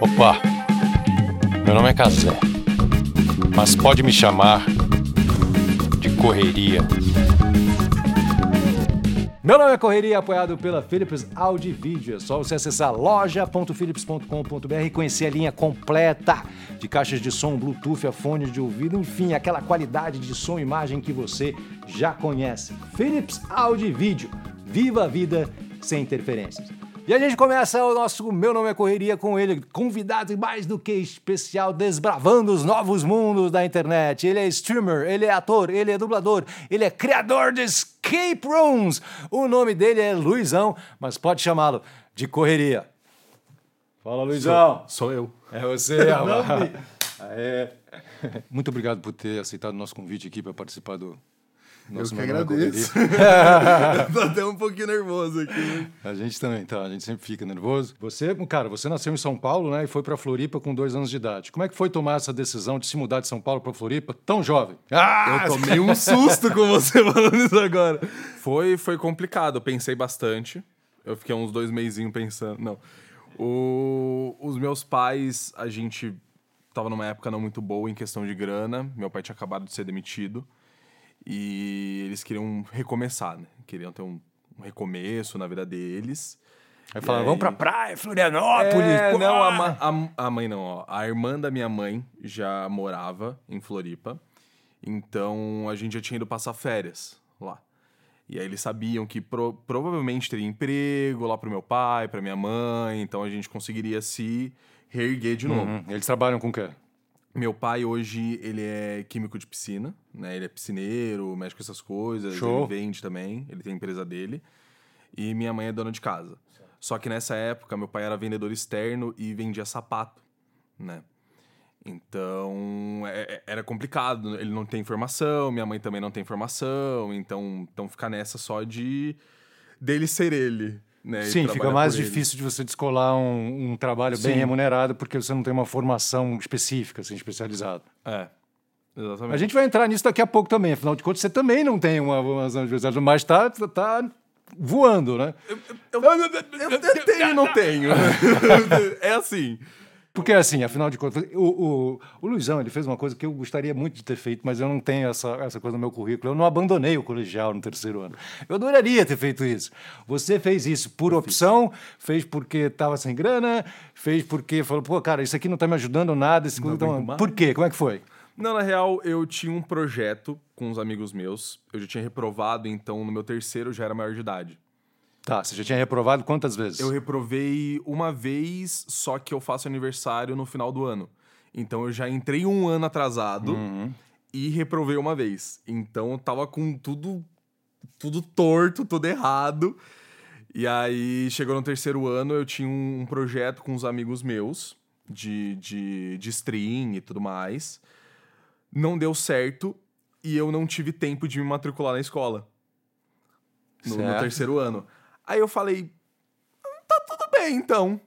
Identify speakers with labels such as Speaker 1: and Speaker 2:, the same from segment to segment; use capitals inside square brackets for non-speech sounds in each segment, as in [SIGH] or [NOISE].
Speaker 1: Opa, meu nome é Casé, mas pode me chamar de Correria.
Speaker 2: Meu nome é Correria, apoiado pela Philips Audio Video. É só você acessar loja.philips.com.br e conhecer a linha completa de caixas de som, Bluetooth, a fones de ouvido, enfim, aquela qualidade de som e imagem que você já conhece. Philips Audio Video. Viva a vida sem interferências. E a gente começa o nosso Meu Nome é Correria com ele, convidado mais do que especial, desbravando os novos mundos da internet. Ele é streamer, ele é ator, ele é dublador, ele é criador de escape rooms. O nome dele é Luizão, mas pode chamá-lo de Correria. Fala, Luizão.
Speaker 3: Sou eu.
Speaker 2: É você. [LAUGHS] Aê. Muito obrigado por ter aceitado o nosso convite aqui para participar do nosso
Speaker 3: eu que
Speaker 2: é
Speaker 3: agradeço. [LAUGHS] Tô até um pouquinho nervoso aqui.
Speaker 2: A gente também, tá? A gente sempre fica nervoso. Você, cara, você nasceu em São Paulo, né? E foi para Floripa com dois anos de idade. Como é que foi tomar essa decisão de se mudar de São Paulo para Floripa tão jovem? Ah!
Speaker 3: Eu tomei um susto com você [LAUGHS] falando isso agora. Foi, foi complicado, eu pensei bastante. Eu fiquei uns dois meizinhos pensando. Não. O- os meus pais, a gente tava numa época não muito boa em questão de grana. Meu pai tinha acabado de ser demitido. E eles queriam recomeçar, né? Queriam ter um, um recomeço na vida deles.
Speaker 2: Aí falaram, vamos pra praia, Florianópolis.
Speaker 3: É, não, a, a- a mãe não, ó. A irmã da minha mãe já morava em Floripa. Então a gente já tinha ido passar férias lá. E aí eles sabiam que pro- provavelmente teria emprego lá pro meu pai, pra minha mãe. Então a gente conseguiria se reerguer de novo.
Speaker 2: Uhum. Eles trabalham com o quê?
Speaker 3: Meu pai hoje, ele é químico de piscina, né? Ele é piscineiro, mexe com essas coisas.
Speaker 2: Show.
Speaker 3: Ele vende também, ele tem a empresa dele. E minha mãe é dona de casa. Só que nessa época, meu pai era vendedor externo e vendia sapato, né? Então, é- é- era complicado. Ele não tem formação, minha mãe também não tem formação. Então, então fica nessa só de dele ser ele, né? e
Speaker 2: Sim, fica mais difícil de você descolar um, um trabalho bem
Speaker 3: Sim.
Speaker 2: remunerado porque você não tem uma formação específica, assim, especializada.
Speaker 3: É, exatamente.
Speaker 2: A gente vai entrar nisso daqui a pouco também. Afinal de contas, você também não tem uma formação especializada, mas tá, tá voando, né?
Speaker 3: Eu, eu, eu tenho e não tenho. é assim.
Speaker 2: Porque, assim, afinal de contas, o, o, o Luizão ele fez uma coisa que eu gostaria muito de ter feito, mas eu não tenho essa, essa coisa no meu currículo. Eu não abandonei o colegial no terceiro ano. Eu adoraria ter feito isso. Você fez isso por opção, fez porque estava sem grana, fez porque falou, pô, cara, isso aqui não está me ajudando nada. Esse então,
Speaker 3: aguento mais.
Speaker 2: por quê? Como é que foi?
Speaker 3: Não, na real, eu tinha um projeto com uns amigos meus. Eu já tinha reprovado, então no meu terceiro eu já era maior de idade.
Speaker 2: Tá, você já tinha reprovado quantas vezes?
Speaker 3: Eu reprovei uma vez, só que eu faço aniversário no final do ano. Então eu já entrei um ano atrasado e reprovei uma vez. Então eu tava com tudo, tudo torto, tudo errado. E aí chegou no terceiro ano, eu tinha um, projeto com uns amigos meus de, de, de stream e tudo mais. Não deu certo e eu não tive tempo de me matricular na escola. No, no terceiro ano. Aí eu falei, tá tudo bem então.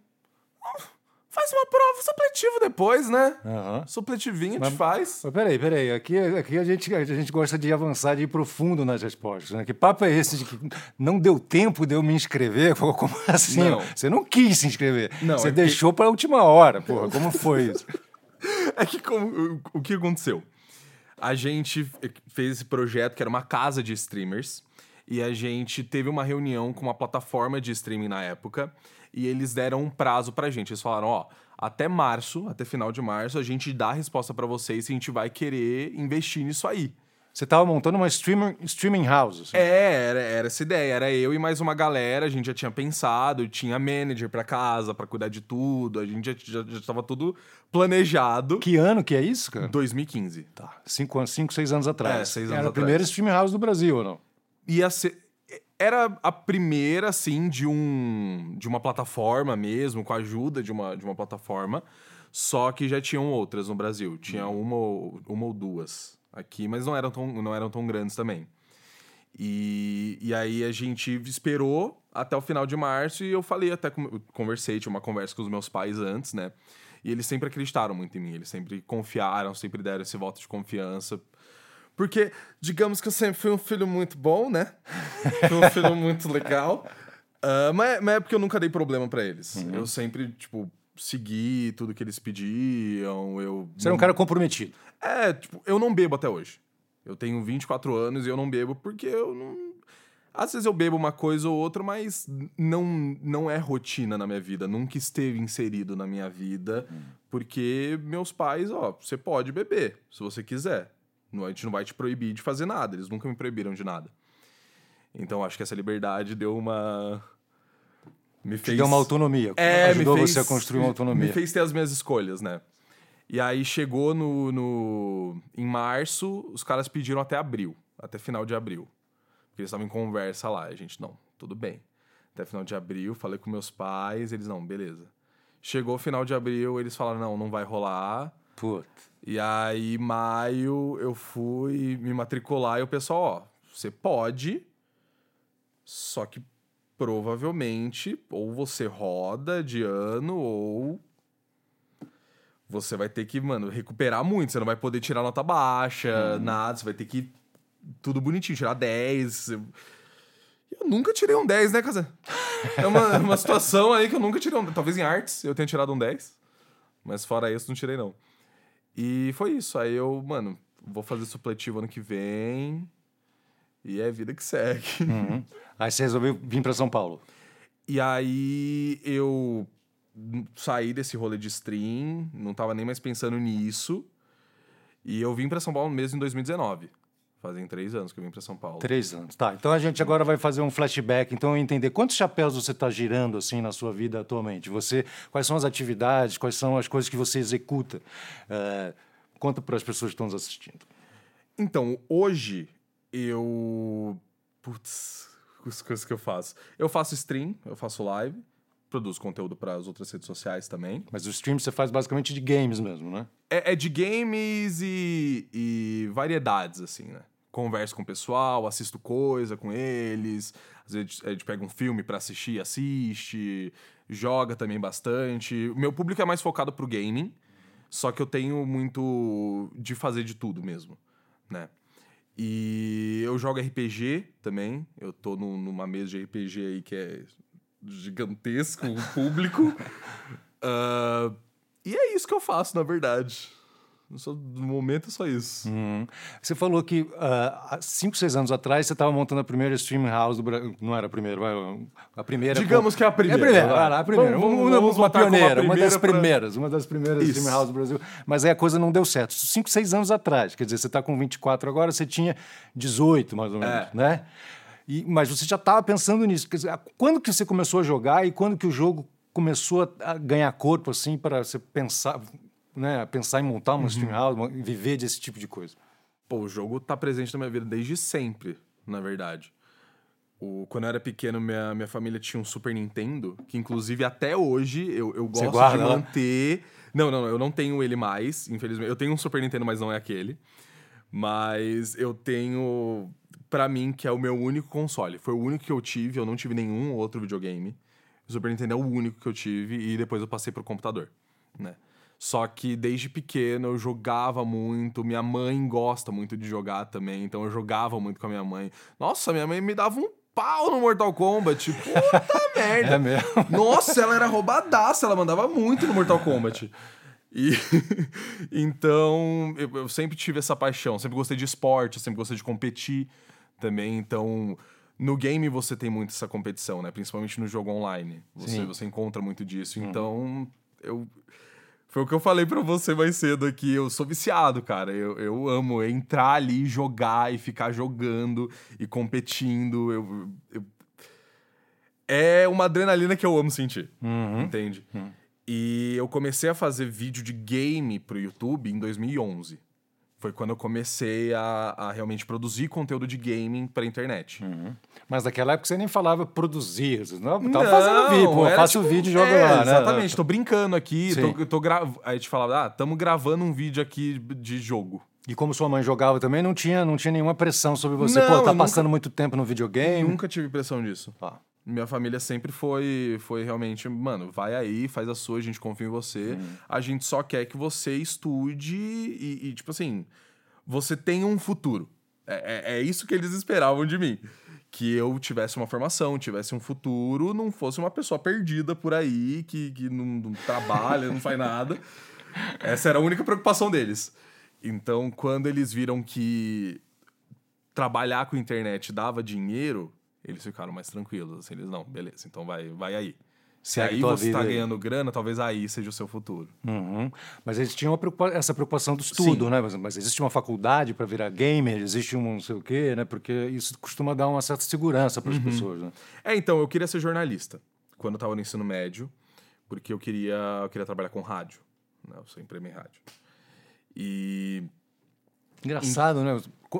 Speaker 3: Faz uma prova supletiva depois, né?
Speaker 2: Aham.
Speaker 3: Supletivinho
Speaker 2: Mas-
Speaker 3: gente faz.
Speaker 2: Mas peraí, peraí. Aqui, aqui a, gente, a gente gosta de avançar, de ir profundo nas respostas. Né? Que papo é esse de que não deu tempo de eu me inscrever? [LAUGHS] Pô, Como assim?
Speaker 3: Não.
Speaker 2: Você não quis se inscrever.
Speaker 3: Não,
Speaker 2: Você
Speaker 3: é que-
Speaker 2: deixou para a última hora. Porra, como foi isso? [LAUGHS]
Speaker 3: É que como- o que aconteceu? A gente fez esse projeto que era uma casa de streamers e a gente teve uma reunião com uma plataforma de streaming na época e eles deram um prazo pra gente. Eles falaram, ó, até março, até final de março, a gente dá a resposta pra vocês se a gente vai querer investir nisso aí.
Speaker 2: Você estava montando uma streamer, streaming house. assim.
Speaker 3: É, era, era essa ideia. Era eu e mais uma galera, a gente já tinha pensado, tinha manager pra casa, pra cuidar de tudo, a gente já, já, já tava tudo planejado.
Speaker 2: Que ano que é isso, cara?
Speaker 3: 2015.
Speaker 2: Tá. Cinco, anos- cinco seis anos atrás.
Speaker 3: É, seis
Speaker 2: Era
Speaker 3: anos
Speaker 2: a primeira
Speaker 3: atrás.
Speaker 2: streaming house do Brasil, ou não?
Speaker 3: Ia ser era a primeira assim de um de uma plataforma mesmo com a ajuda de uma, de uma plataforma só que já tinham outras no Brasil. Tinha uma ou, uma ou duas aqui mas não eram tão não eram tão grandes também. E, e aí a gente esperou até o final de março e eu falei até conversei tinha uma conversa com os meus pais antes né? E eles sempre acreditaram muito em mim eles sempre confiaram sempre deram esse voto de confiança porque, digamos que eu sempre fui um filho muito bom, né? [LAUGHS] Fui um filho muito legal. Ah, mas, mas é porque eu nunca dei problema pra eles. Eu sempre, tipo, segui tudo que eles pediam. Eu
Speaker 2: Você era um cara comprometido.
Speaker 3: É, tipo, eu não bebo até hoje. Eu tenho 24 anos e eu não bebo porque eu não. Às vezes eu bebo uma coisa ou outra, mas não, não é rotina na minha vida. Nunca esteve inserido na minha vida. Porque meus pais, ó, você pode beber se você quiser. Não, a gente não vai te proibir de fazer nada. Eles nunca me proibiram de nada. Então acho que essa liberdade deu uma. Me
Speaker 2: Te deu uma autonomia.
Speaker 3: é,
Speaker 2: Ajudou
Speaker 3: fez,
Speaker 2: você a construir uma autonomia.
Speaker 3: Me fez ter as minhas escolhas, né? E aí chegou no, no. Em março, os caras pediram até abril. Até final de abril. Porque eles estavam em conversa lá. A gente, não, tudo bem. Até final de abril, falei com meus pais, eles, não, beleza. Chegou final de abril, eles falaram, não, não vai rolar.
Speaker 2: Puta.
Speaker 3: E aí, maio, eu fui me matricular e o pessoal, ó, você pode, só que provavelmente ou você roda de ano ou você vai ter que, mano, recuperar muito. Você não vai poder tirar nota baixa, nada. Você vai ter que tudo bonitinho, tirar 10. Eu nunca tirei um 10, né, Kazan? É uma, uma situação aí que eu nunca tirei um Talvez em artes eu tenha tirado um 10. Mas fora isso, não tirei, não. E foi isso. Aí eu, mano, vou fazer supletivo ano que vem. E é vida que segue. [LAUGHS]
Speaker 2: Uhum. Aí você resolveu vir para São Paulo.
Speaker 3: E aí eu saí desse rolê de stream, não tava nem mais pensando nisso. E eu vim pra São Paulo mesmo em 2019. Fazem três anos que eu vim pra São Paulo.
Speaker 2: Três anos. Tá, então a gente agora vai fazer um flashback, então entender quantos chapéus você está girando assim na sua vida atualmente. Você, quais são as atividades, quais são as coisas que você executa. É, conta para as pessoas que estão nos assistindo.
Speaker 3: Então, hoje eu. Putz, as coisas que eu faço. Eu faço stream, eu faço live, produzo conteúdo para as outras redes sociais também.
Speaker 2: Mas o stream você faz basicamente de games mesmo, né?
Speaker 3: É, é de games e, e variedades, assim, né? Converso com o pessoal, assisto coisa com eles. Às vezes a gente pega um filme pra assistir, assiste. Joga também bastante. Meu público é mais focado pro gaming. Só que eu tenho muito de fazer de tudo mesmo, né? E eu jogo RPG também. Eu tô num- numa mesa de RPG aí que é gigantesco, o público. [LAUGHS] Ah, e é isso que eu faço, na verdade. Só- no momento é só isso.
Speaker 2: Uhum. Você falou que ah, há cinco, seis anos atrás você estava montando a primeira stream house do Brasil. Não era a primeira, a primeira.
Speaker 3: Digamos que é a primeira,
Speaker 2: É a primeira,
Speaker 3: vai.
Speaker 2: lá, a primeira.
Speaker 3: Vamos-
Speaker 2: uma,
Speaker 3: vamos-
Speaker 2: uma,
Speaker 3: vamos
Speaker 2: uma
Speaker 3: botar como a
Speaker 2: pioneira, uma das
Speaker 3: primeira pra-
Speaker 2: primeiras, uma das primeiras
Speaker 3: Isso.
Speaker 2: stream house do Brasil. Mas aí a coisa não deu certo. Cinco, seis anos atrás, quer dizer, você está com 24 agora, você tinha 18 mais ou menos,
Speaker 3: É.
Speaker 2: né? E, mas você já estava pensando nisso. Quer dizer, quando que você começou a jogar e quando que o jogo começou a ganhar corpo assim para você pensar, né, pensar em montar uma
Speaker 3: Uhum.
Speaker 2: stream house, uma- viver desse tipo de coisa?
Speaker 3: Pô, o jogo tá presente na minha vida desde sempre, na verdade. O, quando eu era pequeno, minha, minha família tinha um Super Nintendo, que inclusive até hoje eu, eu gosto de
Speaker 2: guarda lá?
Speaker 3: manter. Não, não, não, eu não tenho ele mais, infelizmente. Eu tenho um Super Nintendo, mas não é aquele. Mas eu tenho, pra mim, que é o meu único console. Foi o único que eu tive, eu não tive nenhum outro videogame. O Super Nintendo é o único que eu tive e depois eu passei pro computador, né? Só que desde pequeno eu jogava muito, minha mãe gosta muito de jogar também, então eu jogava muito com a minha mãe. Nossa, minha mãe me dava um pau no Mortal Kombat. [LAUGHS] Puta merda.
Speaker 2: É mesmo? [LAUGHS]
Speaker 3: Nossa, ela era roubadaça, ela mandava muito no Mortal Kombat. E [LAUGHS] então eu, eu sempre tive essa paixão, sempre gostei de esporte, sempre gostei de competir também. Então no game você tem muito essa competição, né? Principalmente no jogo online. Você,
Speaker 2: Sim.
Speaker 3: você encontra muito disso. Então eu foi o que eu falei pra você mais cedo aqui. Eu sou viciado, cara. Eu, eu amo entrar ali, jogar e ficar jogando e competindo. Eu, eu- É uma adrenalina que eu amo sentir. Entende? E eu comecei a fazer vídeo de game pro YouTube em 2011. Foi quando eu comecei a, a realmente produzir conteúdo de gaming pra internet.
Speaker 2: Mas naquela época você nem falava produzir. Você não, tava
Speaker 3: Não,
Speaker 2: fazendo vídeo, pô, faço
Speaker 3: tipo-
Speaker 2: vídeo e jogo
Speaker 3: é,
Speaker 2: lá, né?
Speaker 3: Exatamente, tô brincando aqui,
Speaker 2: Sim.
Speaker 3: tô, tô gra... aí a gente falava, ah, tamo gravando um vídeo aqui de jogo.
Speaker 2: E como sua mãe jogava também, não tinha, não tinha nenhuma pressão sobre você.
Speaker 3: Não,
Speaker 2: pô, tá
Speaker 3: eu nunca-
Speaker 2: passando muito tempo no videogame.
Speaker 3: Nunca tive pressão disso.
Speaker 2: Ah.
Speaker 3: Minha família sempre foi, foi realmente, mano, vai aí, faz a sua, a gente confia em você.
Speaker 2: Uhum.
Speaker 3: A gente só quer que você estude e, e, tipo assim, você tenha um futuro. É, é, é isso que eles esperavam de mim. Que eu tivesse uma formação, tivesse um futuro, não fosse uma pessoa perdida por aí, que, que não, não trabalha, não faz nada. [LAUGHS] Essa era a única preocupação deles. Então, quando eles viram que trabalhar com internet dava dinheiro, eles ficaram mais tranquilos. Assim, eles, não, beleza, então vai, vai aí. Se aí você tá
Speaker 2: vida aí.
Speaker 3: ganhando grana, talvez aí seja o seu futuro.
Speaker 2: Uhum. Mas eles tinham essa preocupação do estudo,
Speaker 3: Sim.
Speaker 2: né? Mas, mas existe uma faculdade para virar gamer, existe um não sei o quê, né? Porque isso costuma dar uma certa segurança
Speaker 3: Uhum.
Speaker 2: para as pessoas, né?
Speaker 3: É, então, eu queria ser jornalista quando eu tava no ensino médio, porque eu queria, eu queria trabalhar com rádio. Né? Eu sempre amei rádio. E
Speaker 2: Engraçado, né?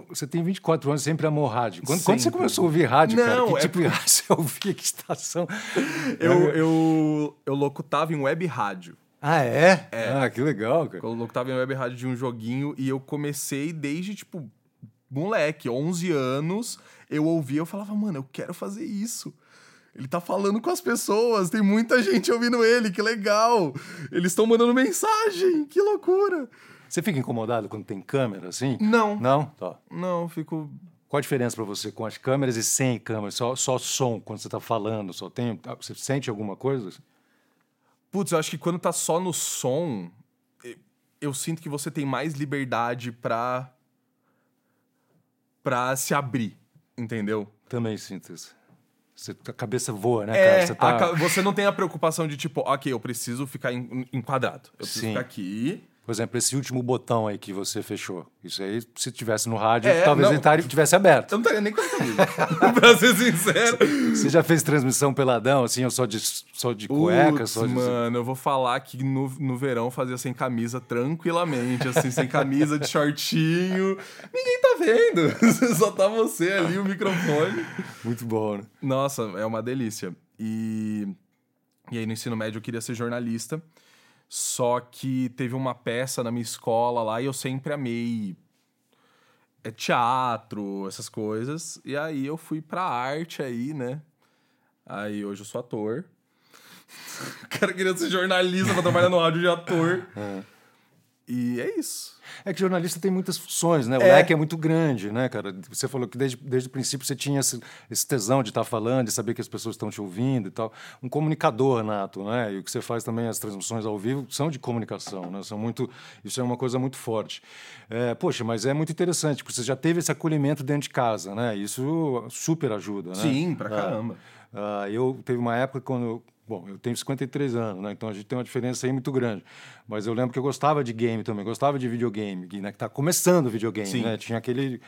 Speaker 2: Você tem 24 anos, sempre amou rádio. Quando, quando você começou a ouvir rádio, cara?
Speaker 3: Não,
Speaker 2: Que
Speaker 3: é
Speaker 2: tipo de [LAUGHS] rádio você ouvia? Que estação?
Speaker 3: eu, eu, eu locutava em web rádio.
Speaker 2: Ah, é? Ah, que legal, cara.
Speaker 3: Eu locutava em web rádio de um joguinho e eu comecei desde, tipo, moleque, 11 anos. Eu ouvia, eu falava, mano, eu quero fazer isso. Ele tá falando com as pessoas, tem muita gente ouvindo ele, que legal. Eles estão mandando mensagem, que loucura.
Speaker 2: Você fica incomodado quando tem câmera, assim?
Speaker 3: Não,
Speaker 2: Não? Tá.
Speaker 3: não, fico
Speaker 2: Qual a diferença para você com as câmeras e sem câmeras? Só, só som quando você está falando? Só tem. ah, Você sente alguma coisa?
Speaker 3: Putz, eu acho que quando tá só no som, eu sinto que você tem mais liberdade pra. pra se abrir, entendeu?
Speaker 2: Também sinto isso. Você, a cabeça voa, né,
Speaker 3: É,
Speaker 2: cara? Você, tá...
Speaker 3: ca- você não tem a preocupação de tipo, ok, eu preciso ficar enquadrado. Eu preciso
Speaker 2: Sim.
Speaker 3: ficar aqui.
Speaker 2: Por exemplo, esse último botão aí que você fechou. Isso aí, se tivesse no rádio,
Speaker 3: É,
Speaker 2: talvez
Speaker 3: não.
Speaker 2: ele tivesse aberto.
Speaker 3: Eu não estaria nem com [LAUGHS] pra ser sincero.
Speaker 2: Você já fez transmissão peladão, assim, ou só de, só de cueca?
Speaker 3: Putz,
Speaker 2: Só de...
Speaker 3: mano, eu vou falar que no, no verão fazia sem camisa tranquilamente, assim, sem camisa, de shortinho. Ninguém tá vendo. [LAUGHS] Só tá você ali, o microfone.
Speaker 2: Muito bom, né?
Speaker 3: Nossa, é uma delícia. E, e aí no ensino médio eu queria ser jornalista. Só que teve uma peça na minha escola lá e eu sempre amei é, teatro, essas coisas. E aí eu fui pra arte aí, né? Aí hoje eu sou ator. [LAUGHS] O cara queria ser jornalista pra trabalhar no áudio de ator. [LAUGHS] E é isso.
Speaker 2: É que jornalista tem muitas funções, né? O
Speaker 3: É.
Speaker 2: leque é muito grande, né, cara? Você falou que desde, desde o princípio você tinha esse, esse tesão de estar falando, de saber que as pessoas estão te ouvindo e tal. Um comunicador nato, né? E o que você faz também, as transmissões ao vivo, são de comunicação, né? São muito, isso é uma coisa muito forte. É, poxa, mas é muito interessante, porque você já teve esse acolhimento dentro de casa, né? Isso super ajuda, né?
Speaker 3: Sim, pra
Speaker 2: É. Ah, eu teve uma época quando bom, eu tenho 53 anos, né? Então a gente tem uma diferença aí muito grande. Mas eu lembro que eu gostava de game também, gostava de videogame, que né, que tá começando o videogame,
Speaker 3: Sim.
Speaker 2: né? Tinha aquele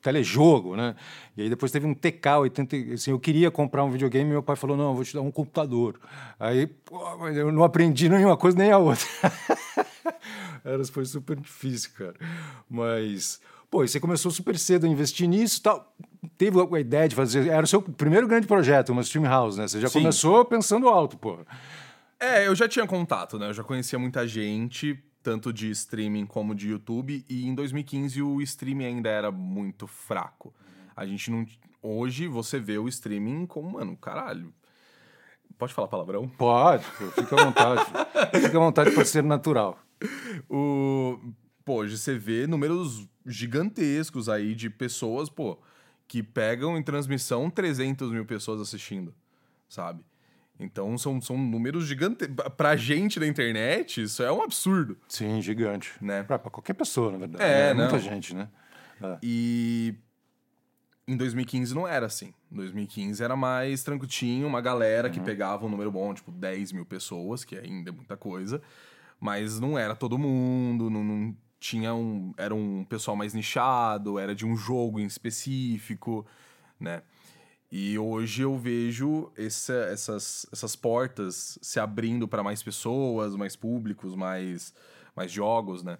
Speaker 2: telejogo, né? E aí depois teve um TK 80, assim, eu queria comprar um videogame e meu pai falou: "Não, eu vou te dar um computador". Aí, pô, eu não aprendi nenhuma coisa nem a outra. [LAUGHS] Era, foi super difícil, cara. Mas, pô, e você começou super cedo a investir nisso e tal. Teve a ideia de fazer. Era o seu primeiro grande projeto, uma stream house, né? Você já
Speaker 3: Sim.
Speaker 2: começou pensando alto, pô.
Speaker 3: É, eu já tinha contato, né? Eu já conhecia muita gente, tanto de streaming como de YouTube, e em 2015 o streaming ainda era muito fraco. A gente não. Hoje você vê o streaming como, mano, caralho. Pode falar palavrão?
Speaker 2: Pode, pô, fica à vontade. fica à vontade para ser natural.
Speaker 3: O... Pô, hoje você vê números gigantescos aí de pessoas, pô, que pegam em transmissão 300 mil pessoas assistindo, sabe? Então são, são números gigantescos. Pra gente da internet, isso é um absurdo,
Speaker 2: Sim, gigante.
Speaker 3: né?
Speaker 2: Para qualquer pessoa, na verdade.
Speaker 3: É,
Speaker 2: né? Muita gente, né?
Speaker 3: E em 2015 não era assim. Em 2015 era mais tranquilo. Tinha uma galera que pegava um número bom, tipo 10 mil pessoas, que ainda é muita coisa. Mas não era todo mundo, não, não tinha um. Era um pessoal mais nichado, era de um jogo em específico, né? E hoje eu vejo essa- essas, essas portas se abrindo para mais pessoas, mais públicos, mais, mais jogos, né?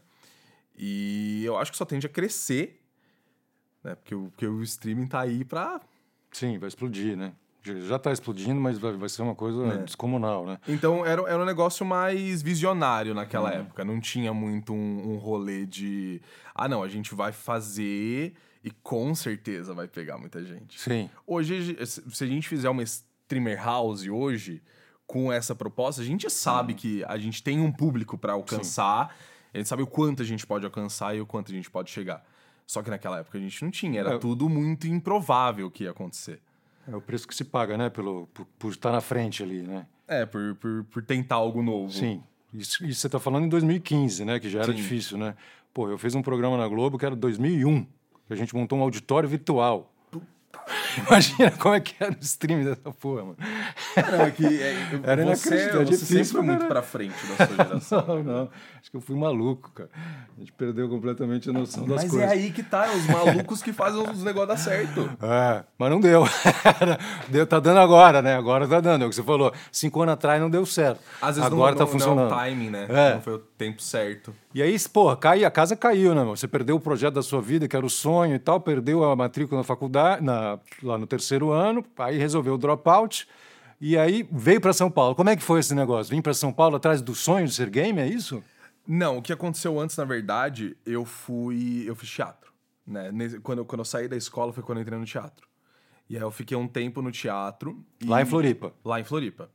Speaker 3: E eu acho que só tende a crescer, né? Porque o, porque o streaming tá aí pra.
Speaker 2: Sim, vai explodir, né? Já- está explodindo, mas vai, vai ser uma coisa
Speaker 3: É.
Speaker 2: descomunal, né?
Speaker 3: Então era, era um negócio mais visionário naquela época. Não tinha muito um, um rolê de. Ah, não, a gente vai fazer e com certeza vai pegar muita gente.
Speaker 2: Sim.
Speaker 3: Hoje, se a gente fizer uma streamer house hoje, com essa proposta, a gente sabe que a gente tem um público pra alcançar, a gente sabe o quanto a gente pode alcançar e o quanto a gente pode chegar, Só que naquela época a gente não tinha, era
Speaker 2: É.
Speaker 3: tudo muito improvável que ia acontecer.
Speaker 2: É o preço que se paga, né? Pelo, por, por estar na frente ali, né?
Speaker 3: É, por, por, por tentar algo novo.
Speaker 2: Sim. Isso, isso você está falando em 2015, né? Que já era
Speaker 3: Sim.
Speaker 2: difícil, né? Pô, eu fiz um programa na Globo que era 2001, que a gente montou um auditório virtual. [LAUGHS] Imagina como é que era o stream dessa porra, mano.
Speaker 3: Não, é que é, [LAUGHS]
Speaker 2: Era
Speaker 3: você, você
Speaker 2: difícil
Speaker 3: sempre foi muito pra frente da sua [LAUGHS] geração.
Speaker 2: Não, não. Acho que eu fui maluco, cara. A gente perdeu completamente a noção das
Speaker 3: Mas
Speaker 2: coisas.
Speaker 3: é aí que tá, é os malucos que fazem os negócios dar certo.
Speaker 2: É, mas não deu. deu. Tá dando agora, né? Agora tá dando. É o que você falou. Cinco anos atrás não deu certo.
Speaker 3: Às vezes
Speaker 2: agora
Speaker 3: não,
Speaker 2: tá
Speaker 3: não,
Speaker 2: funcionando.
Speaker 3: não é o timing, né?
Speaker 2: É.
Speaker 3: Não foi o tempo certo.
Speaker 2: E aí, porra, cai, a casa caiu, né? Você perdeu o projeto da sua vida, que era o sonho e tal, perdeu a matrícula na faculdade, na- lá no terceiro ano, aí resolveu o dropout. E aí veio para São Paulo. Como é que foi esse negócio? Vim para São Paulo atrás do sonho de ser game, é isso?
Speaker 3: Não, o que aconteceu antes, na verdade, eu fui. Eu fiz teatro. Né? Quando, eu, quando eu saí da escola foi quando eu entrei no teatro. E aí eu fiquei um tempo no teatro. e-
Speaker 2: Lá em Floripa.
Speaker 3: Lá em Floripa.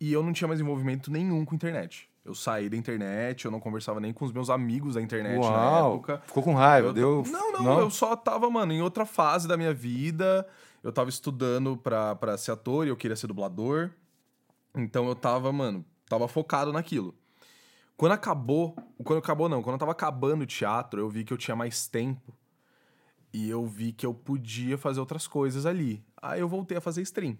Speaker 3: E eu não tinha mais envolvimento nenhum com internet. Eu saí da internet, eu não conversava nem com os meus amigos da internet na
Speaker 2: Uau!
Speaker 3: época.
Speaker 2: Ficou com raiva,
Speaker 3: Eu-
Speaker 2: deu.
Speaker 3: Não, não, eu só tava, mano, em outra fase da minha vida. Eu tava estudando pra, pra ser ator e eu queria ser dublador. Então eu tava, mano, tava focado naquilo. Quando acabou, quando acabou não, quando eu tava acabando o teatro, eu vi que eu tinha mais tempo. E eu vi que eu podia fazer outras coisas ali. Aí eu voltei a fazer stream.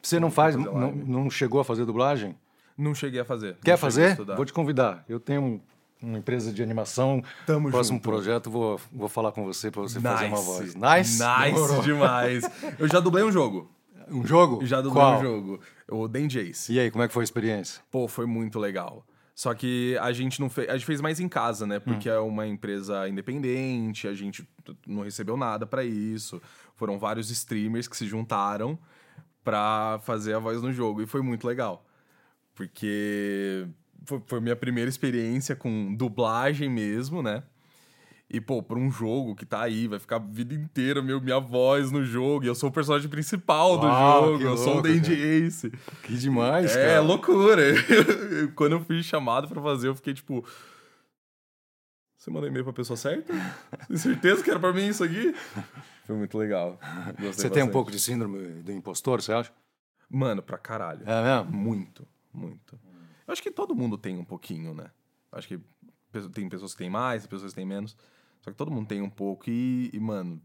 Speaker 2: Você não faz,
Speaker 3: fazer
Speaker 2: não, não chegou a fazer dublagem?
Speaker 3: Não cheguei a fazer.
Speaker 2: Quer fazer? Vou te convidar. Eu tenho um- uma empresa de animação.
Speaker 3: Tamo
Speaker 2: Próximo
Speaker 3: junto.
Speaker 2: projeto, vou, vou falar com você para você fazer uma voz.
Speaker 3: Nice
Speaker 2: Demorou.
Speaker 3: demais. Eu já dublei um jogo. [LAUGHS]
Speaker 2: Um jogo?
Speaker 3: Já dublei
Speaker 2: Qual?
Speaker 3: um jogo. O Den Jace.
Speaker 2: E aí, como é que foi a experiência?
Speaker 3: Pô, foi muito legal. Só que a gente não fez. A gente fez mais em casa, né? Porque
Speaker 2: Hum.
Speaker 3: é uma empresa independente, a gente não recebeu nada pra isso. Foram vários streamers que se juntaram pra fazer a voz no jogo. E foi muito legal. Porque foi, foi minha primeira experiência com dublagem mesmo, né? E, pô, pra um jogo que tá aí, vai ficar a vida inteira meu, minha voz no jogo. E eu sou o personagem principal do
Speaker 2: Uau,
Speaker 3: jogo. Eu sou o
Speaker 2: louco,
Speaker 3: Dandy. Ace.
Speaker 2: Que demais,
Speaker 3: É,
Speaker 2: cara.
Speaker 3: loucura. [LAUGHS] Quando eu fui chamado pra fazer, eu fiquei tipo. Você mandou e-mail pra pessoa certa? Tem certeza que era pra mim isso aqui? [LAUGHS] Foi muito legal. Gostei
Speaker 2: Você tem um
Speaker 3: bastante.
Speaker 2: pouco de síndrome do impostor, você acha?
Speaker 3: Mano, pra caralho.
Speaker 2: É mesmo?
Speaker 3: Muito, muito. Eu acho que todo mundo tem um pouquinho, né? Eu acho que tem pessoas que têm mais, pessoas que têm menos. Só que todo mundo tem um pouco e, e, mano,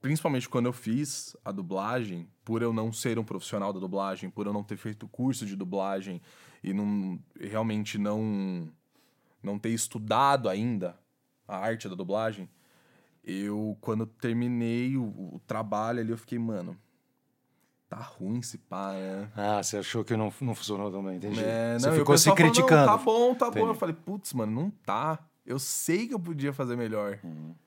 Speaker 3: principalmente quando eu fiz a dublagem, por eu não ser um profissional da dublagem, por eu não ter feito curso de dublagem e não realmente não não ter estudado ainda a arte da dublagem, eu quando terminei o, o trabalho ali, eu fiquei, mano, tá ruim esse pá, né?
Speaker 2: Ah, você achou que não, não funcionou também, entendi.
Speaker 3: É,
Speaker 2: você
Speaker 3: não, o
Speaker 2: ficou se
Speaker 3: falou,
Speaker 2: criticando.
Speaker 3: "Não, tá bom, tá bom.
Speaker 2: Entendi.
Speaker 3: Eu falei, putz, mano, não tá. Eu sei que eu podia fazer melhor.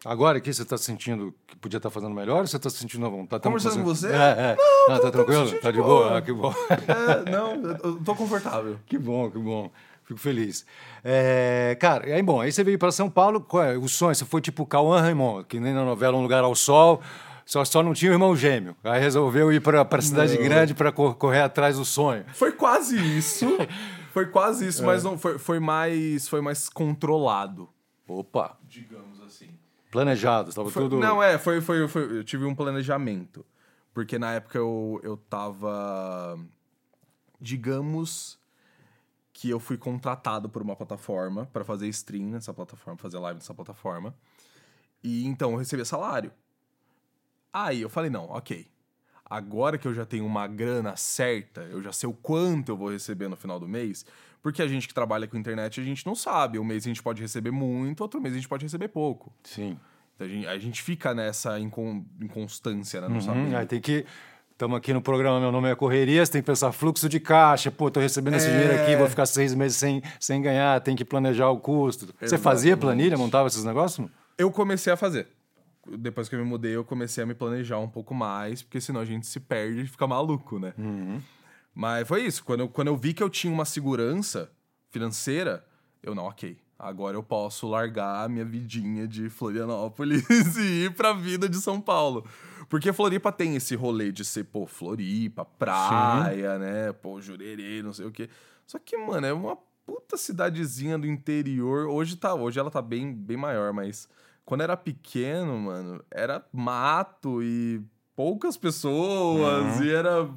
Speaker 2: Agora aqui você tá sentindo que podia estar fazendo melhor ou você tá sentindo à vontade? Tamo
Speaker 3: Conversando com você?
Speaker 2: É, é. Não, tá
Speaker 3: tô
Speaker 2: tranquilo?
Speaker 3: sentindo
Speaker 2: Tá de boa?
Speaker 3: boa.
Speaker 2: Ah, que bom. [LAUGHS]
Speaker 3: É, não, eu tô confortável.
Speaker 2: Que bom, que bom. Fico feliz. É, cara, e aí, bom, aí você veio para São Paulo, qual é o sonho? Você foi tipo Cauã Raymond, que nem na novela Um Lugar ao Sol, só, só não tinha o irmão gêmeo. Aí resolveu ir para a cidade
Speaker 3: Não.
Speaker 2: grande para correr atrás do sonho.
Speaker 3: Foi quase isso. [LAUGHS] Foi quase
Speaker 2: É.
Speaker 3: isso, mas não foi, foi mais foi mais controlado,
Speaker 2: Opa,
Speaker 3: digamos assim.
Speaker 2: planejado, estava tudo...
Speaker 3: Não, é, foi, foi, foi- Eu tive um planejamento. Porque na época eu, eu tava. Digamos que eu fui contratado por uma plataforma pra fazer stream nessa plataforma, fazer live nessa plataforma. E então eu recebia salário. Aí eu falei, não, ok. Agora que eu já tenho uma grana certa, eu já sei o quanto eu vou receber no final do mês, porque a gente que trabalha com internet, a gente não sabe. Um mês a gente pode receber muito, outro mês a gente pode receber pouco.
Speaker 2: Sim.
Speaker 3: Então, a, gente, a gente fica nessa incon- inconstância, né? Não sabe.
Speaker 2: Uhum, aí tem que... Estamos aqui no programa Meu Nome é Correria, você tem que pensar fluxo de caixa, pô, tô recebendo esse
Speaker 3: É.
Speaker 2: dinheiro aqui, vou ficar seis meses sem, sem ganhar, tem que planejar o custo. Você fazia
Speaker 3: Exatamente.
Speaker 2: planilha, montava esses negócios?
Speaker 3: Eu comecei a fazer. Depois que eu me mudei, eu comecei a me planejar um pouco mais, porque senão a gente se perde e fica maluco, né? Mas foi isso. Quando eu, quando eu vi que eu tinha uma segurança financeira, eu não, ok. Agora eu posso largar a minha vidinha de Florianópolis [LAUGHS] e ir pra vida de São Paulo. Porque Floripa tem esse rolê de ser, pô, Floripa, praia, né? Pô, Jurerê, não sei o quê. Só que, mano, é uma puta cidadezinha do interior. Hoje tá, hoje ela tá bem, bem maior, mas quando era pequeno, mano, era mato e poucas pessoas
Speaker 2: Uhum.
Speaker 3: e era.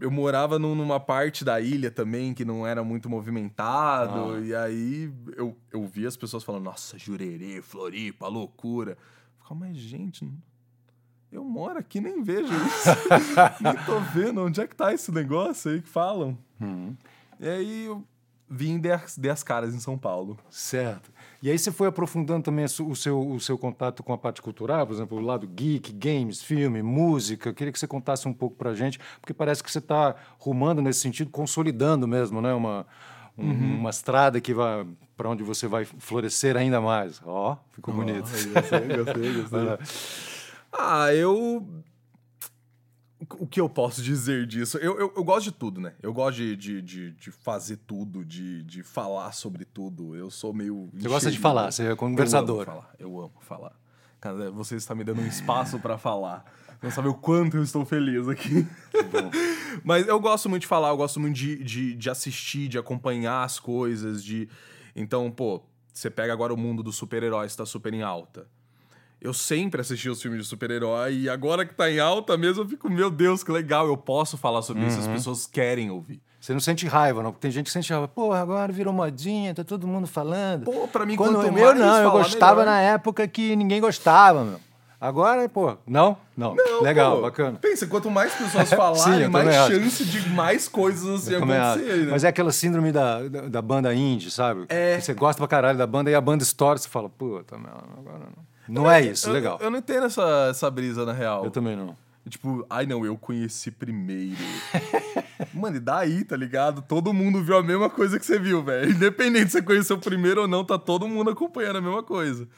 Speaker 3: Eu morava num- numa parte da ilha também que não era muito movimentado.
Speaker 2: Ah.
Speaker 3: E aí eu, eu via as pessoas falando, nossa, Jurerê, Floripa, loucura. Eu ficava, mas gente, eu moro aqui nem vejo isso. [LAUGHS] nem tô vendo. Onde é que tá esse negócio aí que falam?
Speaker 2: Uhum.
Speaker 3: E aí eu vim de as, de as caras em São Paulo.
Speaker 2: Certo. E aí você foi aprofundando também o seu, o seu contato com a parte cultural, por exemplo, o lado geek, games, filme, música. Eu queria que você contasse um pouco pra gente, porque parece que você está rumando nesse sentido, consolidando mesmo, né? Uma, um-
Speaker 3: Uhum.
Speaker 2: uma estrada que vai para onde você vai florescer ainda mais. Ó, ficou bonito.
Speaker 3: Gostei, gostei, [LAUGHS] gostei. Ah, eu. O que eu posso dizer disso? Eu, eu, eu gosto de tudo, né? Eu gosto de, de, de, de fazer tudo, de, de falar sobre tudo. Eu sou meio.
Speaker 2: Você gosta de falar, você é conversador.
Speaker 3: Eu amo falar. Eu amo falar. Cara, você está me dando um espaço pra falar. Não sabe o quanto eu estou feliz aqui. [LAUGHS] Mas eu gosto muito de falar, eu gosto muito de, de, de assistir, de acompanhar as coisas, de. Então, pô, você pega agora o mundo dos super-heróis, tá super em alta. Eu sempre assisti os filmes de super-herói e agora que tá em alta mesmo, eu fico, meu Deus, que legal, eu posso falar sobre isso, as
Speaker 2: Uhum.
Speaker 3: pessoas querem ouvir.
Speaker 2: Você não sente raiva, não? Porque tem gente que sente raiva. Porra, agora virou modinha, tá todo mundo falando.
Speaker 3: Pô, pra mim,
Speaker 2: Quando
Speaker 3: quanto mais
Speaker 2: não, eu gostava
Speaker 3: melhor.
Speaker 2: na época que ninguém gostava, meu. Agora, pô, não? Não.
Speaker 3: Não,
Speaker 2: Legal,
Speaker 3: pô,
Speaker 2: bacana.
Speaker 3: Pensa, quanto mais pessoas [LAUGHS]
Speaker 2: Sim,
Speaker 3: falarem,
Speaker 2: eu
Speaker 3: mais
Speaker 2: também acho.
Speaker 3: chance de mais coisas assim
Speaker 2: Eu também
Speaker 3: acontecerem, né?
Speaker 2: Mas é aquela síndrome da, da, da banda indie, sabe?
Speaker 3: É.
Speaker 2: Você gosta pra caralho da banda e a banda estoura, você fala, puta, meu, agora não. Não é isso,
Speaker 3: eu,
Speaker 2: legal.
Speaker 3: Eu, não entendo essa, essa brisa, na real.
Speaker 2: Eu também não.
Speaker 3: Tipo, ai não, eu conheci primeiro. [LAUGHS] Mano, e daí, tá ligado? Todo mundo viu a mesma coisa que você viu, velho. [LAUGHS] Independente se você conheceu primeiro ou não, tá todo mundo acompanhando a mesma coisa.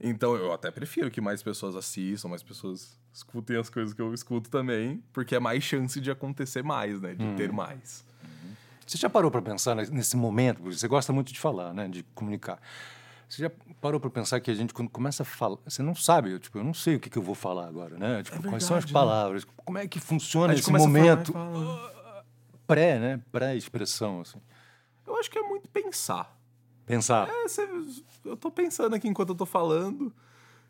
Speaker 3: Então eu até prefiro que mais pessoas assistam, mais pessoas escutem as coisas que eu escuto também, porque é mais chance de acontecer mais, né? De
Speaker 2: Hum.
Speaker 3: ter mais.
Speaker 2: Você já parou pra pensar nesse momento? porque Você gosta muito de falar, né? De comunicar. Você já parou pra pensar que a gente, quando começa a falar, você não sabe, eu, tipo, eu não sei o que, que eu vou falar agora, né? Tipo, quais são as
Speaker 3: verdade, né?
Speaker 2: palavras? Como é que funciona esse momento
Speaker 3: fala-
Speaker 2: pré, né? Pré-expressão, assim.
Speaker 3: Eu acho que é muito pensar.
Speaker 2: Pensar.
Speaker 3: É, você- eu tô pensando aqui enquanto eu tô falando.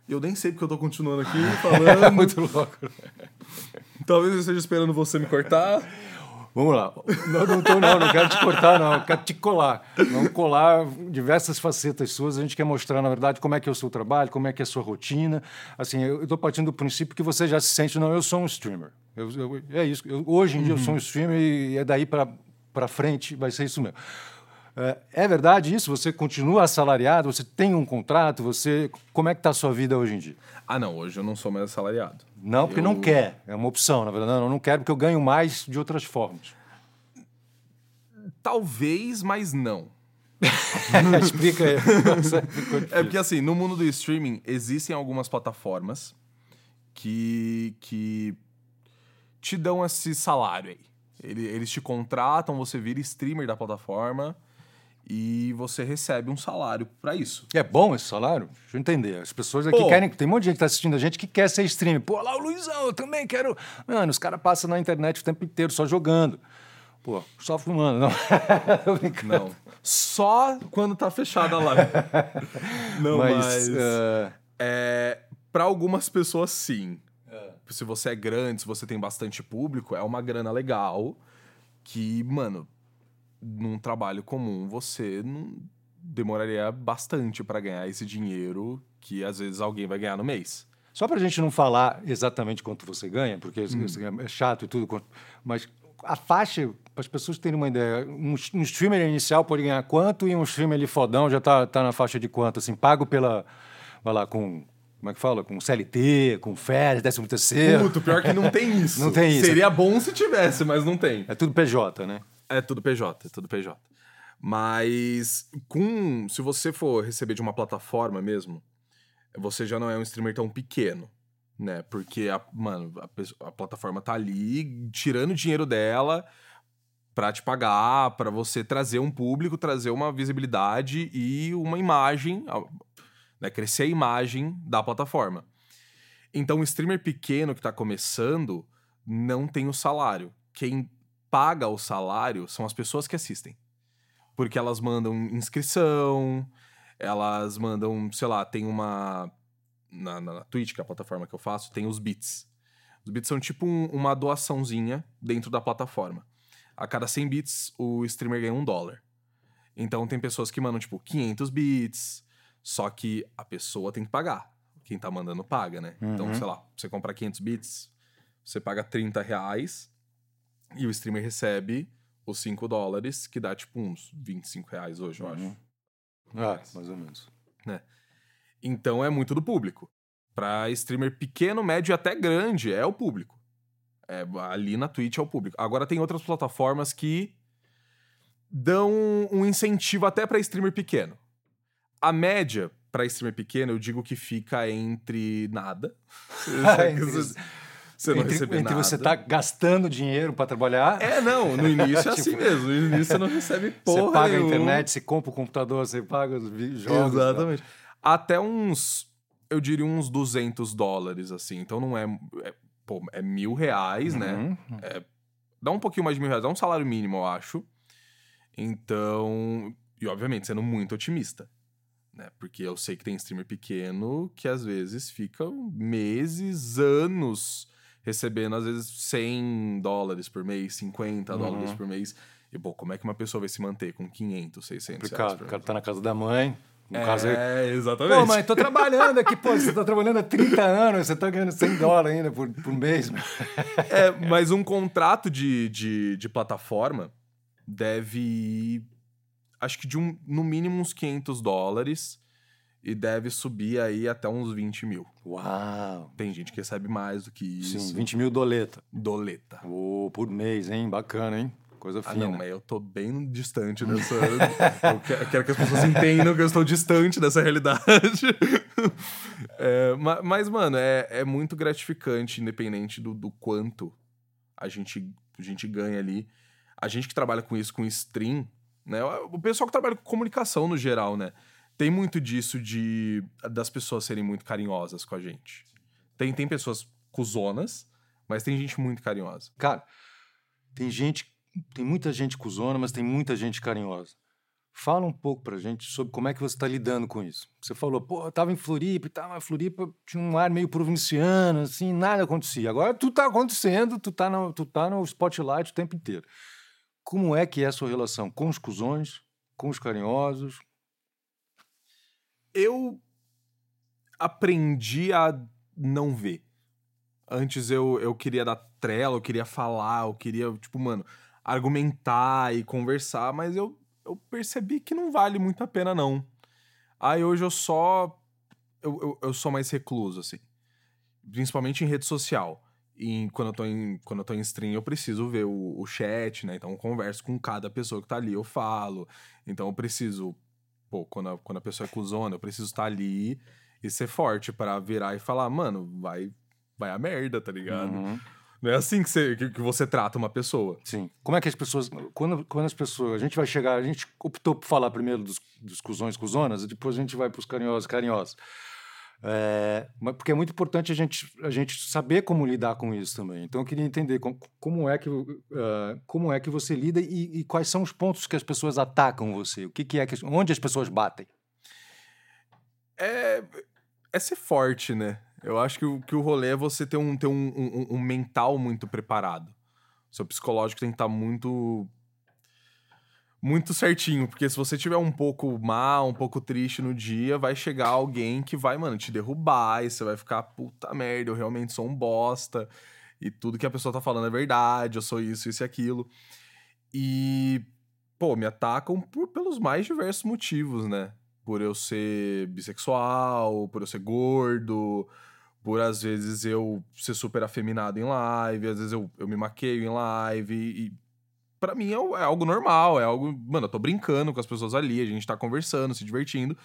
Speaker 3: Eu nem sei porque eu tô continuando aqui falando. [LAUGHS]
Speaker 2: É muito louco.
Speaker 3: Talvez eu esteja esperando você me cortar.
Speaker 2: Vamos lá. Não, não, tô, não, não quero te cortar, não. Quero te colar. Vamos colar diversas facetas suas. A gente quer mostrar, na verdade, como é que é o seu trabalho, como é que é a sua rotina. Assim, eu estou partindo do princípio que você já se sente, não, eu sou um streamer. Eu, eu- é isso. Eu- hoje em dia eu sou um streamer e é daí para frente vai ser isso mesmo. É, é verdade isso? Você continua assalariado? Você tem um contrato? Você como é que está a sua vida hoje em dia?
Speaker 3: Ah, não, hoje eu não sou mais assalariado.
Speaker 2: Não, porque
Speaker 3: Eu-
Speaker 2: não quer. É uma opção, na verdade. Não, eu não quero porque eu ganho mais de outras formas.
Speaker 3: Talvez, mas não. [LAUGHS]
Speaker 2: Explica aí.
Speaker 3: É porque assim, no mundo do streaming existem algumas plataformas que, que te dão esse salário aí. Ele- Eles te contratam, você vira streamer da plataforma e você recebe um salário pra isso.
Speaker 2: É bom esse salário? Deixa eu entender. As pessoas aqui
Speaker 3: Pô.
Speaker 2: querem. Tem um monte de gente que tá assistindo a gente que quer ser streamer. Pô, lá o Luizão, eu também quero. Mano, os caras passam na internet o tempo inteiro só jogando. Pô, só fumando. Não. [LAUGHS]
Speaker 3: Não. Só quando tá fechada a live. [LAUGHS] Não, mas.
Speaker 2: Mas. eh,
Speaker 3: É, para algumas pessoas, sim. Se você é grande, se você tem bastante público, é uma grana legal que, mano, num trabalho comum você não demoraria bastante pra ganhar esse dinheiro que às vezes alguém vai ganhar no mês.
Speaker 2: Só pra gente não falar exatamente quanto você ganha, porque isso é chato e tudo, mas a faixa, para as pessoas terem uma ideia, um, um streamer inicial pode ganhar quanto e um streamer ali fodão já tá, tá na faixa de quanto, assim, pago pela, vai lá, com, como é que fala? Com CLT, com férias, décimo terceiro.
Speaker 3: Puto, pior que não tem [LAUGHS] isso.
Speaker 2: Não tem isso.
Speaker 3: Seria bom se tivesse, mas não tem.
Speaker 2: É tudo PJ, né?
Speaker 3: É tudo PJ, é tudo PJ. Mas com, se você for receber de uma plataforma mesmo, você já não é um streamer tão pequeno, né? Porque a, mano, a, a plataforma tá ali tirando o dinheiro dela pra te pagar, pra você trazer um público, trazer uma visibilidade e uma imagem, né? crescer a imagem da plataforma. Então, o streamer pequeno que tá começando não tem o salário. Quem paga o salário são as pessoas que assistem. Porque elas mandam inscrição, elas mandam, sei lá, tem uma. Na, na, na Twitch, que é a plataforma que eu faço, tem os bits. Os bits são tipo um- uma doaçãozinha dentro da plataforma. A cada 100 bits, o streamer ganha um dólar. Então tem pessoas que mandam, tipo, 500 bits, só que a pessoa tem que pagar. Quem tá mandando paga, né? Então,
Speaker 2: Uhum.
Speaker 3: sei lá, você comprar 500 bits, você paga 30 reais e o streamer recebe os 5 dólares, que dá tipo uns 25 reais hoje, eu acho.
Speaker 2: Uhum. Ah, mais ou menos.
Speaker 3: Então é muito do público. Pra streamer pequeno, médio e até grande, é o público. É, ali na Twitch é o público. Agora tem outras plataformas que dão um incentivo até pra streamer pequeno. A média pra streamer pequeno, eu digo que fica entre nada. [LAUGHS] [LAUGHS] Você não
Speaker 2: entre,
Speaker 3: receber
Speaker 2: entre
Speaker 3: nada.
Speaker 2: você tá gastando dinheiro pra trabalhar,
Speaker 3: É, não, no [LAUGHS] início é assim mesmo. No início você não recebe [LAUGHS] porra
Speaker 2: você paga a internet, você compra o computador, você paga os jogos. né?
Speaker 3: Exatamente. Até uns, eu diria uns 200 dólares, assim. Então não é, é, pô, é mil reais, né?
Speaker 2: Uhum.
Speaker 3: Dá um pouquinho mais de mil reais, dá um salário mínimo, eu acho. Então, e obviamente sendo muito otimista, né? Porque eu sei que tem streamer pequeno que às vezes fica meses, anos recebendo às vezes 100 dólares por mês, 50
Speaker 2: Uhum.
Speaker 3: dólares por mês. E, pô, como é que uma pessoa vai se manter com 500, 600 reais
Speaker 2: Complicado.
Speaker 3: por
Speaker 2: O cara tá na casa da mãe. No caso é.
Speaker 3: É, exatamente.
Speaker 2: Pô, mãe, tô trabalhando aqui, pô. Você tá trabalhando há 30 anos, você tá ganhando 100 dólares ainda por, por mês. [LAUGHS]
Speaker 3: É, mas um contrato de, de, de plataforma deve acho que de um, no mínimo uns 500 dólares e deve subir aí até uns 20 mil.
Speaker 2: Uau!
Speaker 3: Tem gente que recebe mais do que isso.
Speaker 2: Sim, 20 mil doleta.
Speaker 3: Doleta.
Speaker 2: Ô, por mês, hein? Bacana, hein? Coisa
Speaker 3: Ah,
Speaker 2: fina.
Speaker 3: não, mas eu tô bem distante dessa. eu que- eu quero que as pessoas entendam que eu estou distante dessa realidade. [LAUGHS] É, ma- mas, mano, é, é muito gratificante, independente do, do quanto a gente, a gente ganha ali. A gente que trabalha com isso, com stream, né? O pessoal que trabalha com comunicação no geral, né? Tem muito disso de das pessoas serem muito carinhosas com a gente. Tem, tem pessoas cuzonas, mas tem gente muito carinhosa.
Speaker 2: Cara, tem gente, tem muita gente cuzona, mas tem muita gente carinhosa. Fala um pouco pra gente sobre como é que você tá lidando com isso. Você falou, pô, eu tava em Floripa e tal, mas Floripa tinha um ar meio provinciano, assim, nada acontecia. Agora tudo tá acontecendo, tu tá no, tu tá no spotlight o tempo inteiro. Como é que é a sua relação com os cuzões, com os carinhosos?
Speaker 3: Eu aprendi a não ver. Antes eu, eu queria dar trela, eu queria falar, eu queria, tipo, mano, argumentar e conversar, mas eu, eu percebi que não vale muito a pena, não. Aí hoje eu só. Eu, eu, eu sou mais recluso, assim. Principalmente em rede social. E quando eu tô em, quando eu tô em stream, eu preciso ver o, o chat, né? Então eu converso com cada pessoa que tá ali, eu falo. Então eu preciso pô, quando a, quando a pessoa é cuzona, eu preciso estar ali e ser forte para virar e falar, mano, vai, vai a merda, tá ligado?
Speaker 2: Uhum.
Speaker 3: Não é assim que você, que, que você trata uma pessoa.
Speaker 2: Sim. Como é que as pessoas. Quando, quando as pessoas. A gente vai chegar. A gente optou por falar primeiro dos, dos cuzões, cuzonas, e depois a gente vai para os carinhosos, carinhosos. É, porque é muito importante a gente, a gente saber como lidar com isso também. Então eu queria entender como, como, é, que, uh, como é que você lida e, e, quais são os pontos que as pessoas atacam você. O que, que é que. Onde as pessoas batem?
Speaker 3: É, é ser forte, né? Eu acho que o, que o rolê é você ter um, ter um, um, um mental muito preparado. O seu psicológico tem que estar muito muito certinho, porque se você tiver um pouco mal, um pouco triste no dia, vai chegar alguém que vai, mano, te derrubar e você vai ficar, puta merda, eu realmente sou um bosta e tudo que a pessoa tá falando é verdade, eu sou isso, isso e aquilo. E, pô, me atacam por, pelos mais diversos motivos, né? Por eu ser bissexual, por eu ser gordo, por às vezes eu ser super afeminado em live, às vezes eu, eu me maqueio em live e para mim é, é, algo normal, é algo. Mano, eu tô brincando com as pessoas ali, a gente tá conversando, se divertindo.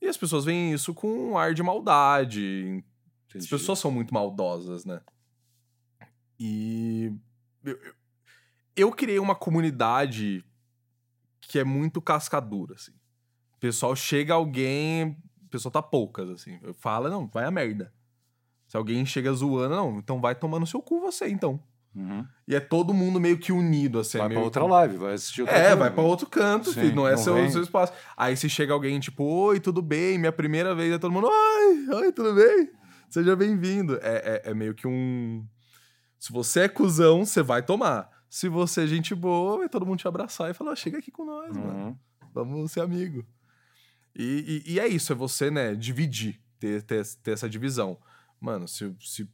Speaker 3: E as pessoas veem isso com um ar de maldade. Entendi. As pessoas são muito maldosas, né? E. Eu, eu, eu criei uma comunidade que é muito cascadura, assim. O pessoal chega alguém, o pessoal tá poucas, assim. Fala, não, vai a merda. Se alguém chega zoando, não, então vai tomar no seu cu você, então. E é todo mundo meio que unido, assim. é
Speaker 2: Vai
Speaker 3: meio
Speaker 2: pra outra
Speaker 3: que-
Speaker 2: live, vai assistir outra
Speaker 3: É,
Speaker 2: coisa.
Speaker 3: vai pra outro canto,
Speaker 2: Sim,
Speaker 3: filho. Não é
Speaker 2: não
Speaker 3: seu, seu espaço. Aí se chega alguém, tipo, oi, tudo bem? Minha primeira vez, é todo mundo, oi, oi, tudo bem? Seja bem-vindo. É, é, é meio que um. Se você é cuzão, você vai tomar. Se você é gente boa, vai todo mundo te abraçar e falar, "Ah, chega aqui com nós, mano.
Speaker 2: Uhum.
Speaker 3: Vamos ser amigo. E, e, e é isso, é você, né, dividir, ter, ter, ter essa divisão. Mano, se, se.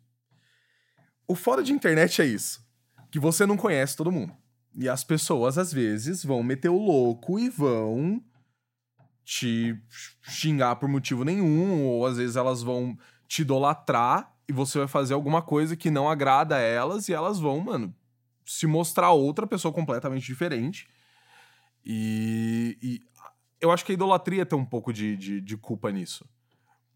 Speaker 3: O foda de internet é isso. Que você não conhece todo mundo. E as pessoas, às vezes, vão meter o louco e vão te xingar por motivo nenhum, ou às vezes elas vão te idolatrar e você vai fazer alguma coisa que não agrada a elas e elas vão, mano, se mostrar outra pessoa completamente diferente. E, e eu acho que a idolatria tem um pouco de, de, de culpa nisso.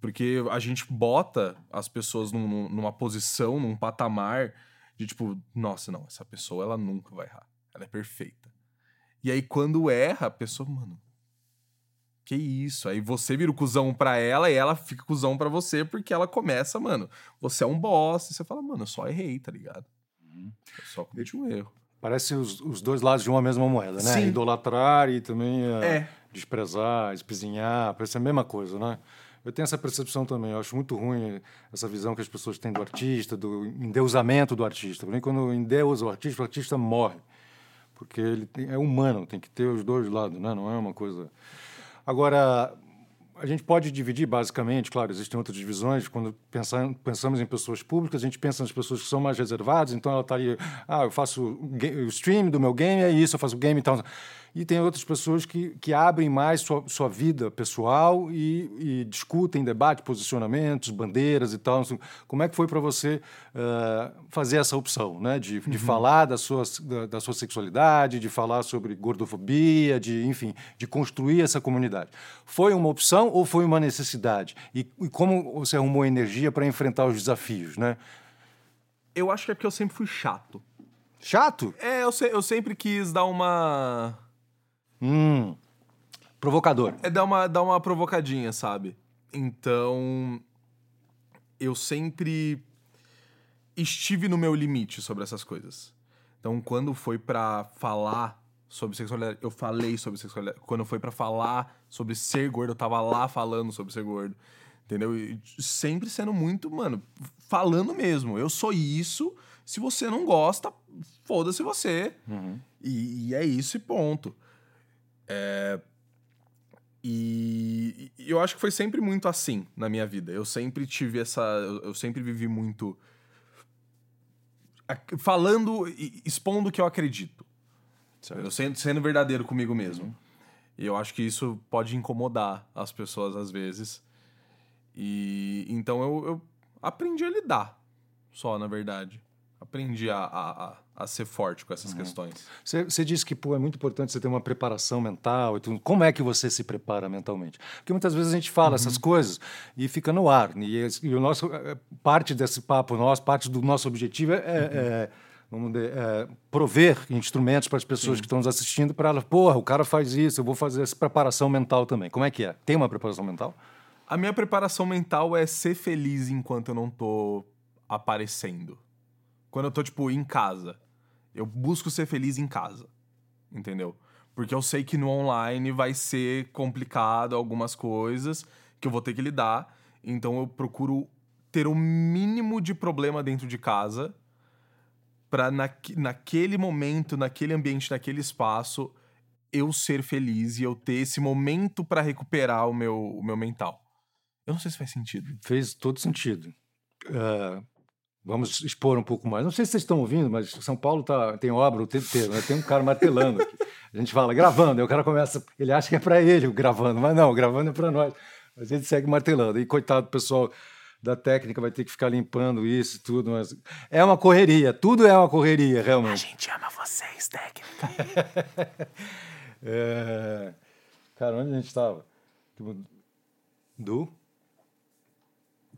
Speaker 3: Porque a gente bota as pessoas num- num- numa posição, num patamar de tipo, nossa, não, essa pessoa ela nunca vai errar. Ela é perfeita. E aí quando erra, a pessoa, mano, que isso? Aí você vira o cuzão pra ela e ela fica cuzão pra você porque ela começa, mano, você é um boss. E você fala, mano, eu só errei, tá ligado? Eu só cometi um erro.
Speaker 2: Parece os, os dois lados de uma mesma moeda, né?
Speaker 3: Sim.
Speaker 2: Idolatrar e também eh,
Speaker 3: É.
Speaker 2: desprezar, espizinhar, parece a mesma coisa, né? Eu tenho essa percepção também. Eu acho muito ruim essa visão que as pessoas têm do artista, do endeusamento do artista. Porém, quando endeusa o artista, o artista morre. Porque ele tem- é humano, tem que ter os dois lados, né? Não é uma coisa. Agora, a gente pode dividir basicamente, claro, existem outras divisões. Quando pensam- pensamos em pessoas públicas, a gente pensa nas pessoas que são mais reservadas. Então, ela está ali, ah, eu faço o stream do meu game, é isso, eu faço o game e tal. E tem outras pessoas que, que abrem mais sua, sua vida pessoal e, e discutem, debatem posicionamentos, bandeiras e tal. Como é que foi para você eh, fazer essa opção, né? De, de falar da sua, da, da sua sexualidade, de falar sobre gordofobia, de, enfim, de construir essa comunidade. Foi uma opção ou foi uma necessidade? E, e como você arrumou energia para enfrentar os desafios, né?
Speaker 3: Eu acho que é porque eu sempre fui chato.
Speaker 2: Chato?
Speaker 3: É, eu, se- eu sempre quis dar uma.
Speaker 2: Hum. Provocador.
Speaker 3: É dar uma, dar uma provocadinha, sabe? Então. Eu sempre estive no meu limite sobre essas coisas. Então, quando foi pra falar sobre sexualidade, eu falei sobre sexualidade. Quando foi pra falar sobre ser gordo, eu tava lá falando sobre ser gordo. Entendeu? E sempre sendo muito, mano, falando mesmo. Eu sou isso. Se você não gosta, foda-se você. E, e é isso e ponto. E, e eu acho que foi sempre muito assim na minha vida. Eu sempre tive essa. Eu, sempre vivi muito. Falando expondo o que eu acredito. Eu sendo, sendo verdadeiro comigo mesmo. E eu acho que isso pode incomodar as pessoas às vezes. E então eu, eu aprendi a lidar só, na verdade. Aprendi a, a, a, a ser forte com essas questões.
Speaker 2: Você, você disse que pô, é muito importante você ter uma preparação mental e tudo. Como é que você se prepara mentalmente? Porque muitas vezes a gente fala essas coisas e fica no ar. E, esse- e o nosso eh, parte desse papo nosso, parte do nosso objetivo é, é, vamos dizer, é prover instrumentos para as pessoas que estão nos assistindo para elas, porra, o cara faz isso, eu vou fazer essa preparação mental também. Como é que é? Tem uma preparação mental?
Speaker 3: A minha preparação mental é ser feliz enquanto eu não tô aparecendo. Quando eu tô, tipo, em casa. Eu busco ser feliz em casa. Entendeu? Porque eu sei que no online vai ser complicado algumas coisas que eu vou ter que lidar. Então eu procuro ter o mínimo de problema dentro de casa pra naque- naquele momento, naquele ambiente, naquele espaço, eu ser feliz e eu ter esse momento pra recuperar o meu, o meu mental. Eu não sei se faz sentido.
Speaker 2: Fez todo sentido. É, vamos expor um pouco mais. Não sei se vocês estão ouvindo, mas São Paulo tá, tem obra o tempo inteiro. Né? Tem um cara martelando aqui. A gente fala gravando, aí o cara começa. Ele acha que é para ele o gravando, mas não, gravando é para nós. A gente segue martelando. E coitado do pessoal da técnica vai ter que ficar limpando isso e tudo. Mas é uma correria, tudo é uma correria, realmente.
Speaker 3: gente ama vocês, técnica. [LAUGHS]
Speaker 2: É... Cara, onde a gente estava? Do?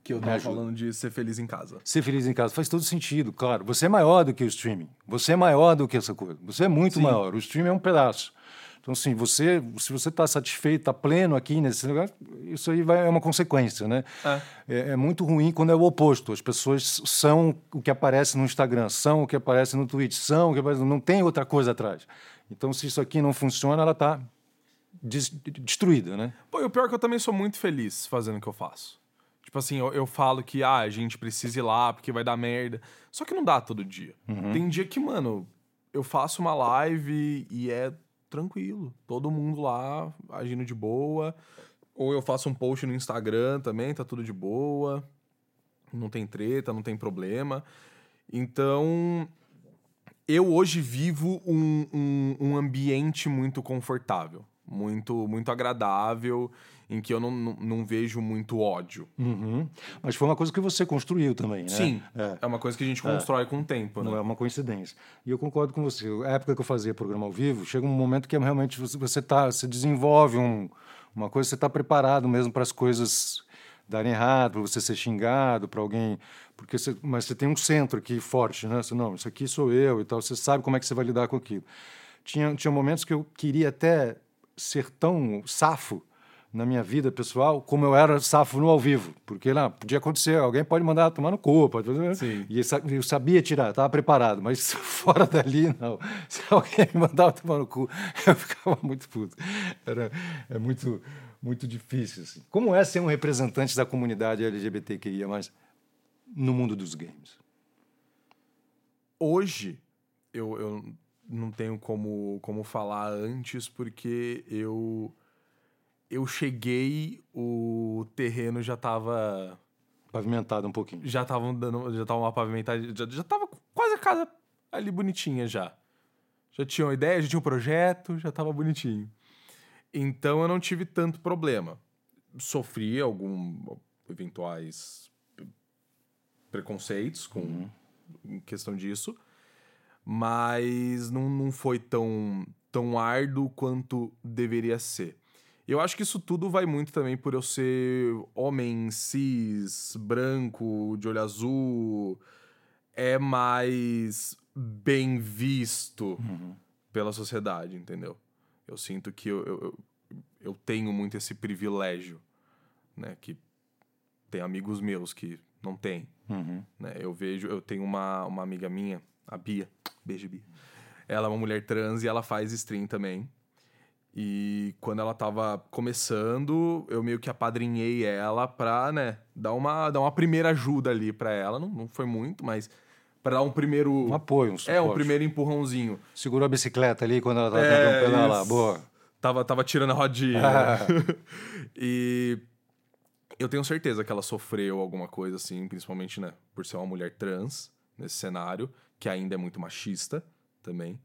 Speaker 3: Que eu tava falando de ser feliz em casa.
Speaker 2: Ser feliz em casa faz todo sentido, claro. Você é maior do que o streaming. Você é maior do que essa coisa. Você é muito
Speaker 3: Sim.
Speaker 2: maior. O streaming é um pedaço. Então, assim, você, se você está satisfeito, está pleno aqui nesse lugar, isso aí vai, é uma consequência, né?
Speaker 3: É.
Speaker 2: É, é muito ruim quando é o oposto. As pessoas são o que aparece no Instagram, são o que aparece no Twitch, são o que aparece... Não tem outra coisa atrás. Então, se isso aqui não funciona, ela está destruída, né?
Speaker 3: Pô, e o pior é que eu também sou muito feliz fazendo o que eu faço. Tipo assim, eu, eu falo que ah, a gente precisa ir lá porque vai dar merda. Só que não dá todo dia. Tem dia que, mano, eu faço uma live e é tranquilo. Todo mundo lá agindo de boa. Ou eu faço um post no Instagram também, tá tudo de boa. Não tem treta, não tem problema. Então, eu hoje vivo um, um, um ambiente muito confortável, muito, muito agradável, em que eu não, não, não vejo muito ódio.
Speaker 2: Uhum. Mas foi uma coisa que você construiu também, né?
Speaker 3: Sim,
Speaker 2: É.
Speaker 3: é. uma coisa que a gente constrói com o tempo, né?
Speaker 2: Não é uma coincidência. E eu concordo com você. A época que eu fazia programa ao vivo, chega um momento que realmente você, você, tá, você desenvolve um, uma coisa, você está preparado mesmo para as coisas darem errado, para você ser xingado, para alguém. Porque você, mas você tem um centro aqui forte, né? Você, não, isso aqui sou eu e tal. Você sabe como é que você vai lidar com aquilo. Tinha, tinha momentos que eu queria até ser tão safo na minha vida pessoal como eu era safo no ao vivo. Porque lá podia acontecer, alguém pode mandar tomar no cu, pode fazer.
Speaker 3: Sim.
Speaker 2: E eu sabia tirar, estava preparado, mas [LAUGHS] fora dali, não. Se alguém [LAUGHS] me mandava tomar no cu, [LAUGHS] eu ficava muito puto. Era, é muito, muito difícil. Assim. Como é ser um representante da comunidade LGBTQIA, no mundo dos games?
Speaker 3: Hoje, eu, eu não tenho como, como falar antes, porque eu, eu cheguei, o terreno já tava.
Speaker 2: Pavimentado um pouquinho.
Speaker 3: Já estavam dando. Já tava uma pavimentada. Já, já tava quase a casa ali bonitinha já. Já tinha uma ideia, já tinha um projeto, já tava bonitinho. Então eu não tive tanto problema. Sofri algum eventuais preconceitos com em questão disso, mas não, não foi tão, tão árduo quanto deveria ser. Eu acho que isso tudo vai muito também por eu ser homem cis, branco, de olho azul, é mais bem visto pela sociedade, entendeu? Eu sinto que eu, eu, eu- eu tenho muito esse privilégio, né? Que tem amigos meus que não têm,
Speaker 2: Uhum.
Speaker 3: né? Eu vejo, eu tenho uma, uma amiga minha, a Bia, beijo Bia. Ela é uma mulher trans e ela faz stream também. E quando ela tava começando, eu meio que apadrinhei ela pra, né, dar uma, dar uma primeira ajuda ali pra ela. Não, não foi muito, mas pra dar um primeiro.
Speaker 2: Um apoio, um suporte.
Speaker 3: é, um primeiro empurrãozinho.
Speaker 2: Segurou a bicicleta ali quando ela estava
Speaker 3: É,
Speaker 2: tentando pedalar.
Speaker 3: isso.
Speaker 2: Boa.
Speaker 3: Tava, tava tirando a rodinha.
Speaker 2: Ah.
Speaker 3: né? [LAUGHS] e eu tenho certeza que ela sofreu alguma coisa assim, principalmente, né, por ser uma mulher trans nesse cenário, que ainda é muito machista também.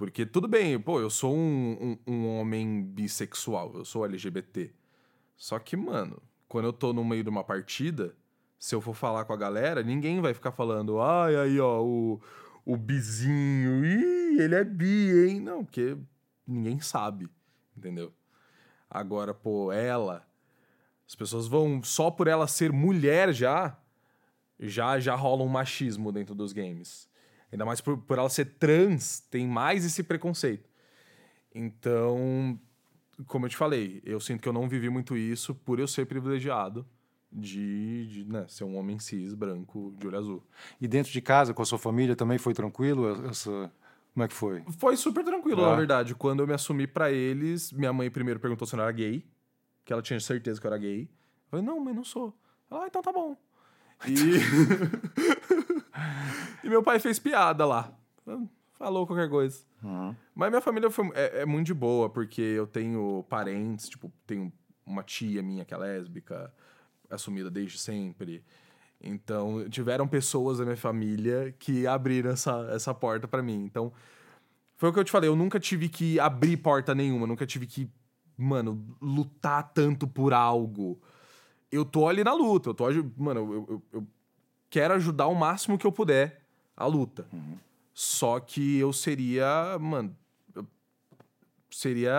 Speaker 3: Porque tudo bem, pô, eu sou um, um, um homem bissexual, eu sou LGBT. Só que, mano, quando eu tô no meio de uma partida, se eu for falar com a galera, ninguém vai ficar falando, ai, aí, ó, o, o bizinho, ih, ele é bi, hein? Não, porque ninguém sabe, entendeu? Agora, pô, ela, as pessoas vão, só por ela ser mulher já, já, já rola um machismo dentro dos games. Ainda mais por, por ela ser trans, tem mais esse preconceito. Então, como eu te falei, eu sinto que eu não vivi muito isso por eu ser privilegiado de, de né, ser um homem cis, branco, de olho azul.
Speaker 2: E dentro de casa, com a sua família, também foi tranquilo? Essa... Como é que foi?
Speaker 3: Foi super tranquilo,
Speaker 2: Ah.
Speaker 3: na verdade. Quando eu me assumi pra eles, minha mãe primeiro perguntou se eu não era gay, que ela tinha certeza que eu era gay. Eu falei, não, mãe, não sou. Ela, ah, então tá bom. E... [LAUGHS] e meu pai fez piada lá. Falou qualquer coisa. Mas minha família foi, é, é muito de boa, porque eu tenho parentes, tipo, tenho uma tia minha que é lésbica, assumida desde sempre. Então, tiveram pessoas da minha família que abriram essa, essa porta pra mim. Então, foi o que eu te falei, eu nunca tive que abrir porta nenhuma, nunca tive que, mano, lutar tanto por algo. Eu tô ali na luta, eu tô, mano, eu, eu, eu quero ajudar o máximo que eu puder a luta. Só que eu seria, mano, eu seria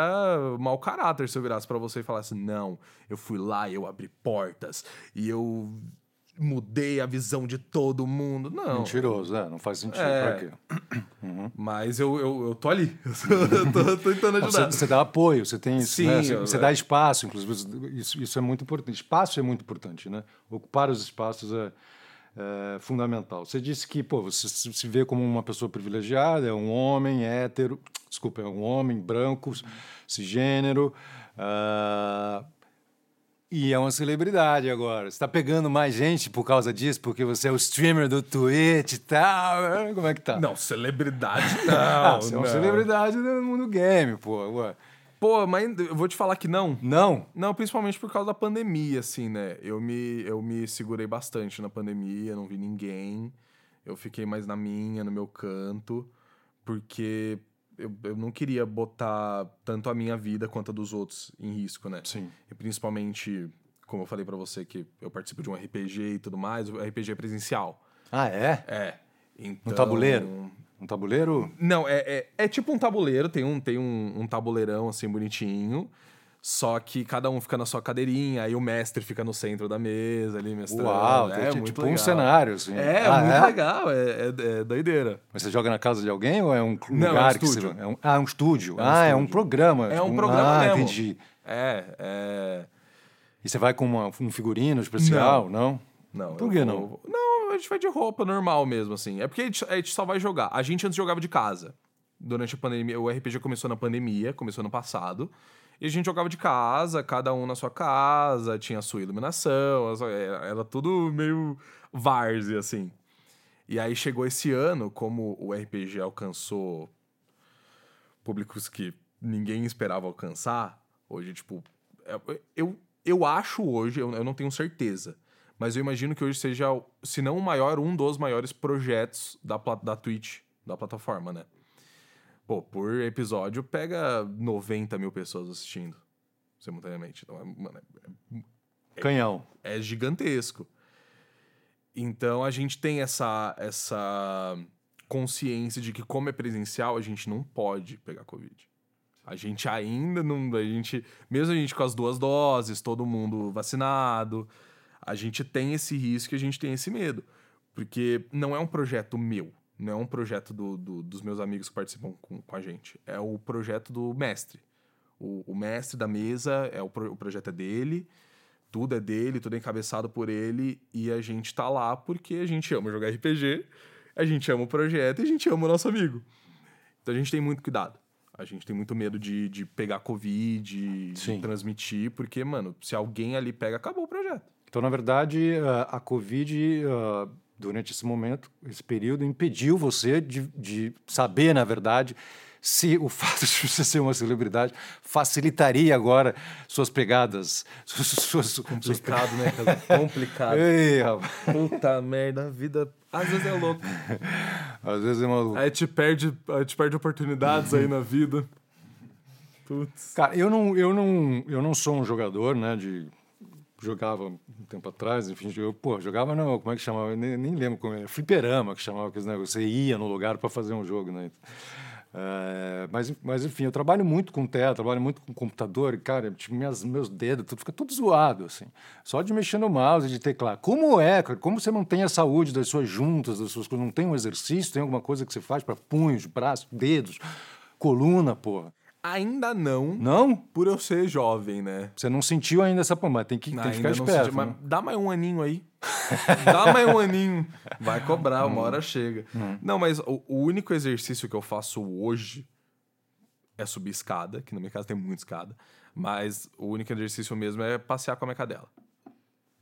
Speaker 3: mau caráter se eu virasse pra você e falasse: "Não, eu fui lá, eu abri portas e eu mudei a visão de todo mundo. Não.
Speaker 2: Mentiroso, né? Não faz sentido.
Speaker 3: É.
Speaker 2: Pra quê?
Speaker 3: Mas eu, eu, eu tô ali. [LAUGHS] Eu tô, tô tentando
Speaker 2: Você,
Speaker 3: ajudar.
Speaker 2: você dá apoio, você tem isso,
Speaker 3: Sim,
Speaker 2: né? Você,
Speaker 3: eu-
Speaker 2: você dá espaço, inclusive. Isso, isso é muito importante. Espaço é muito importante, né? Ocupar os espaços é, é fundamental. Você disse que, pô, você se vê como uma pessoa privilegiada, é um homem hétero, desculpa, é um homem branco, cisgênero. ah, e é uma celebridade agora. Você está pegando mais gente por causa disso, porque você é o streamer do Twitch e tal. Como é que tá?
Speaker 3: Não, celebridade [LAUGHS] não.
Speaker 2: Ah, você é uma
Speaker 3: não.
Speaker 2: celebridade do mundo game, pô.
Speaker 3: Pô, mas eu vou te falar que não.
Speaker 2: Não?
Speaker 3: Não, principalmente por causa da pandemia, assim, né? Eu me, eu me segurei bastante na pandemia, não vi ninguém. Eu fiquei mais na minha, no meu canto, porque eu, eu não queria botar tanto a minha vida quanto a dos outros em risco, né?
Speaker 2: Sim.
Speaker 3: E principalmente, como eu falei pra você, que eu participo de um RPG e tudo mais, o RPG é presencial.
Speaker 2: Ah, é?
Speaker 3: É. Então...
Speaker 2: Um tabuleiro? Um tabuleiro?
Speaker 3: Não, é, é, é tipo um tabuleiro, tem um, tem um, um tabuleirão assim bonitinho. Só que cada um fica na sua cadeirinha, aí o mestre fica no centro da mesa ali, mestrando.
Speaker 2: Uau,
Speaker 3: é,
Speaker 2: é,
Speaker 3: muito
Speaker 2: tipo um
Speaker 3: legal.
Speaker 2: cenário, assim.
Speaker 3: É,
Speaker 2: Ah,
Speaker 3: muito legal, é, é, é doideira.
Speaker 2: Mas você joga na casa de alguém ou é um
Speaker 3: Não, é um
Speaker 2: lugar que
Speaker 3: estúdio.
Speaker 2: você... É um, ah, é um estúdio.
Speaker 3: É um
Speaker 2: ah, é um
Speaker 3: estúdio.
Speaker 2: programa.
Speaker 3: É
Speaker 2: tipo
Speaker 3: um programa
Speaker 2: Ah,
Speaker 3: mesmo.
Speaker 2: entendi.
Speaker 3: É, é.
Speaker 2: E você vai com uma- um figurino especial, não?
Speaker 3: Não.
Speaker 2: Por
Speaker 3: eu
Speaker 2: que
Speaker 3: vou- Não, a gente vai de roupa normal mesmo, assim. É porque a gente, a gente só vai jogar. A gente antes jogava de casa. Durante a pandemia, o RPG começou na pandemia, começou no passado. E a gente jogava de casa, cada um na sua casa, tinha a sua iluminação, sua- era tudo meio várzea, assim. E aí chegou esse ano, como o RPG alcançou públicos que ninguém esperava alcançar, hoje, tipo, é- eu, eu acho hoje, eu, eu não tenho certeza, mas eu imagino que hoje seja, se não o maior, um dos maiores projetos da, da Twitch, da plataforma, né? Pô, por episódio pega 90 mil pessoas assistindo simultaneamente. Então, é, mano, é-
Speaker 2: Canhão.
Speaker 3: é gigantesco. Então a gente tem essa, essa consciência de que, como é presencial, a gente não pode pegar Covid. A gente ainda não. A gente, mesmo a gente com as duas doses, todo mundo vacinado, a gente tem esse risco e a gente tem esse medo. Porque não é um projeto meu, não é um projeto do- do- dos meus amigos que participam com, com a gente. É o projeto do mestre. O, o mestre da mesa, é o, pro- o projeto é dele, tudo é dele, tudo é encabeçado por ele, e a gente tá lá porque a gente ama jogar RPG, a gente ama o projeto e a gente ama o nosso amigo. Então a gente tem muito cuidado. A gente tem muito medo de, de pegar Covid, de
Speaker 2: Sim.
Speaker 3: transmitir, porque, mano, se alguém ali pega, acabou o projeto.
Speaker 2: Então, na verdade, a, a Covid, ah, durante esse momento, esse período, impediu você de, de saber, na verdade, se o [LAUGHS] fato de você ser uma celebridade facilitaria agora suas pegadas, suas... suas, suas
Speaker 3: Complicado, né, cara? Complicado. [LAUGHS]
Speaker 2: Ei, rapaz,
Speaker 3: Puta merda, a vida às vezes é louca. [LAUGHS]
Speaker 2: às vezes é maluco.
Speaker 3: Aí te perde, aí te perde oportunidades aí na vida. Putz.
Speaker 2: Cara, eu não, eu não, eu não sou um jogador, né, de jogava um tempo atrás, enfim, eu, pô, jogava não, como é que chamava? Nem, nem lembro como era, fliperama que chamava aqueles negócios, você ia no lugar para fazer um jogo, né? É, mas, mas enfim, eu trabalho muito com tela, trabalho muito com computador, e, cara, tipo, minhas, meus dedos, tudo fica tudo zoado, assim. Só de mexer no mouse, de teclar. Como é, cara? Como você mantém a saúde das suas juntas, das suas coisas? Não tem um exercício, tem alguma coisa que você faz para punhos, braços, dedos, coluna, porra?
Speaker 3: Ainda não,
Speaker 2: Não?
Speaker 3: por eu ser jovem, né?
Speaker 2: Você não sentiu ainda essa pomba, tem que, tem que ficar
Speaker 3: não
Speaker 2: esperto.
Speaker 3: senti, mas
Speaker 2: né?
Speaker 3: dá mais um aninho aí. [LAUGHS] dá mais um aninho. Vai cobrar, uma hora chega. Não, mas o, o único exercício que eu faço hoje é subir escada, que na minha casa tem muita escada. Mas o único exercício mesmo é passear com a minha cadela.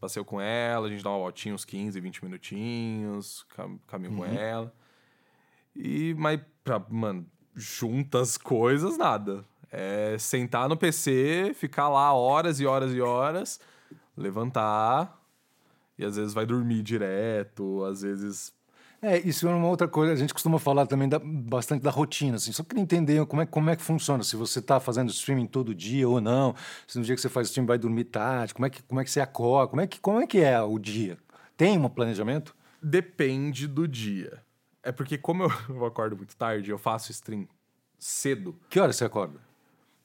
Speaker 3: Passeio com ela, a gente dá uma voltinha uns 15, 20 minutinhos, cam- caminho com ela. E, mas, pra, mano, juntas coisas, nada. É sentar no PC, ficar lá horas e horas e horas, levantar, e às vezes vai dormir direto, às vezes.
Speaker 2: É, isso é uma outra coisa. A gente costuma falar também da- bastante da rotina. Assim. Só queria entender como é, como é que funciona. Se você está fazendo streaming todo dia ou não. Se no dia que você faz streaming vai dormir tarde. Como é que, como é que você acorda? Como é que, como é, que é o dia? Tem um planejamento?
Speaker 3: Depende do dia. É porque, como [LAUGHS] eu, acordo muito tarde, eu faço stream cedo.
Speaker 2: Que hora você acorda?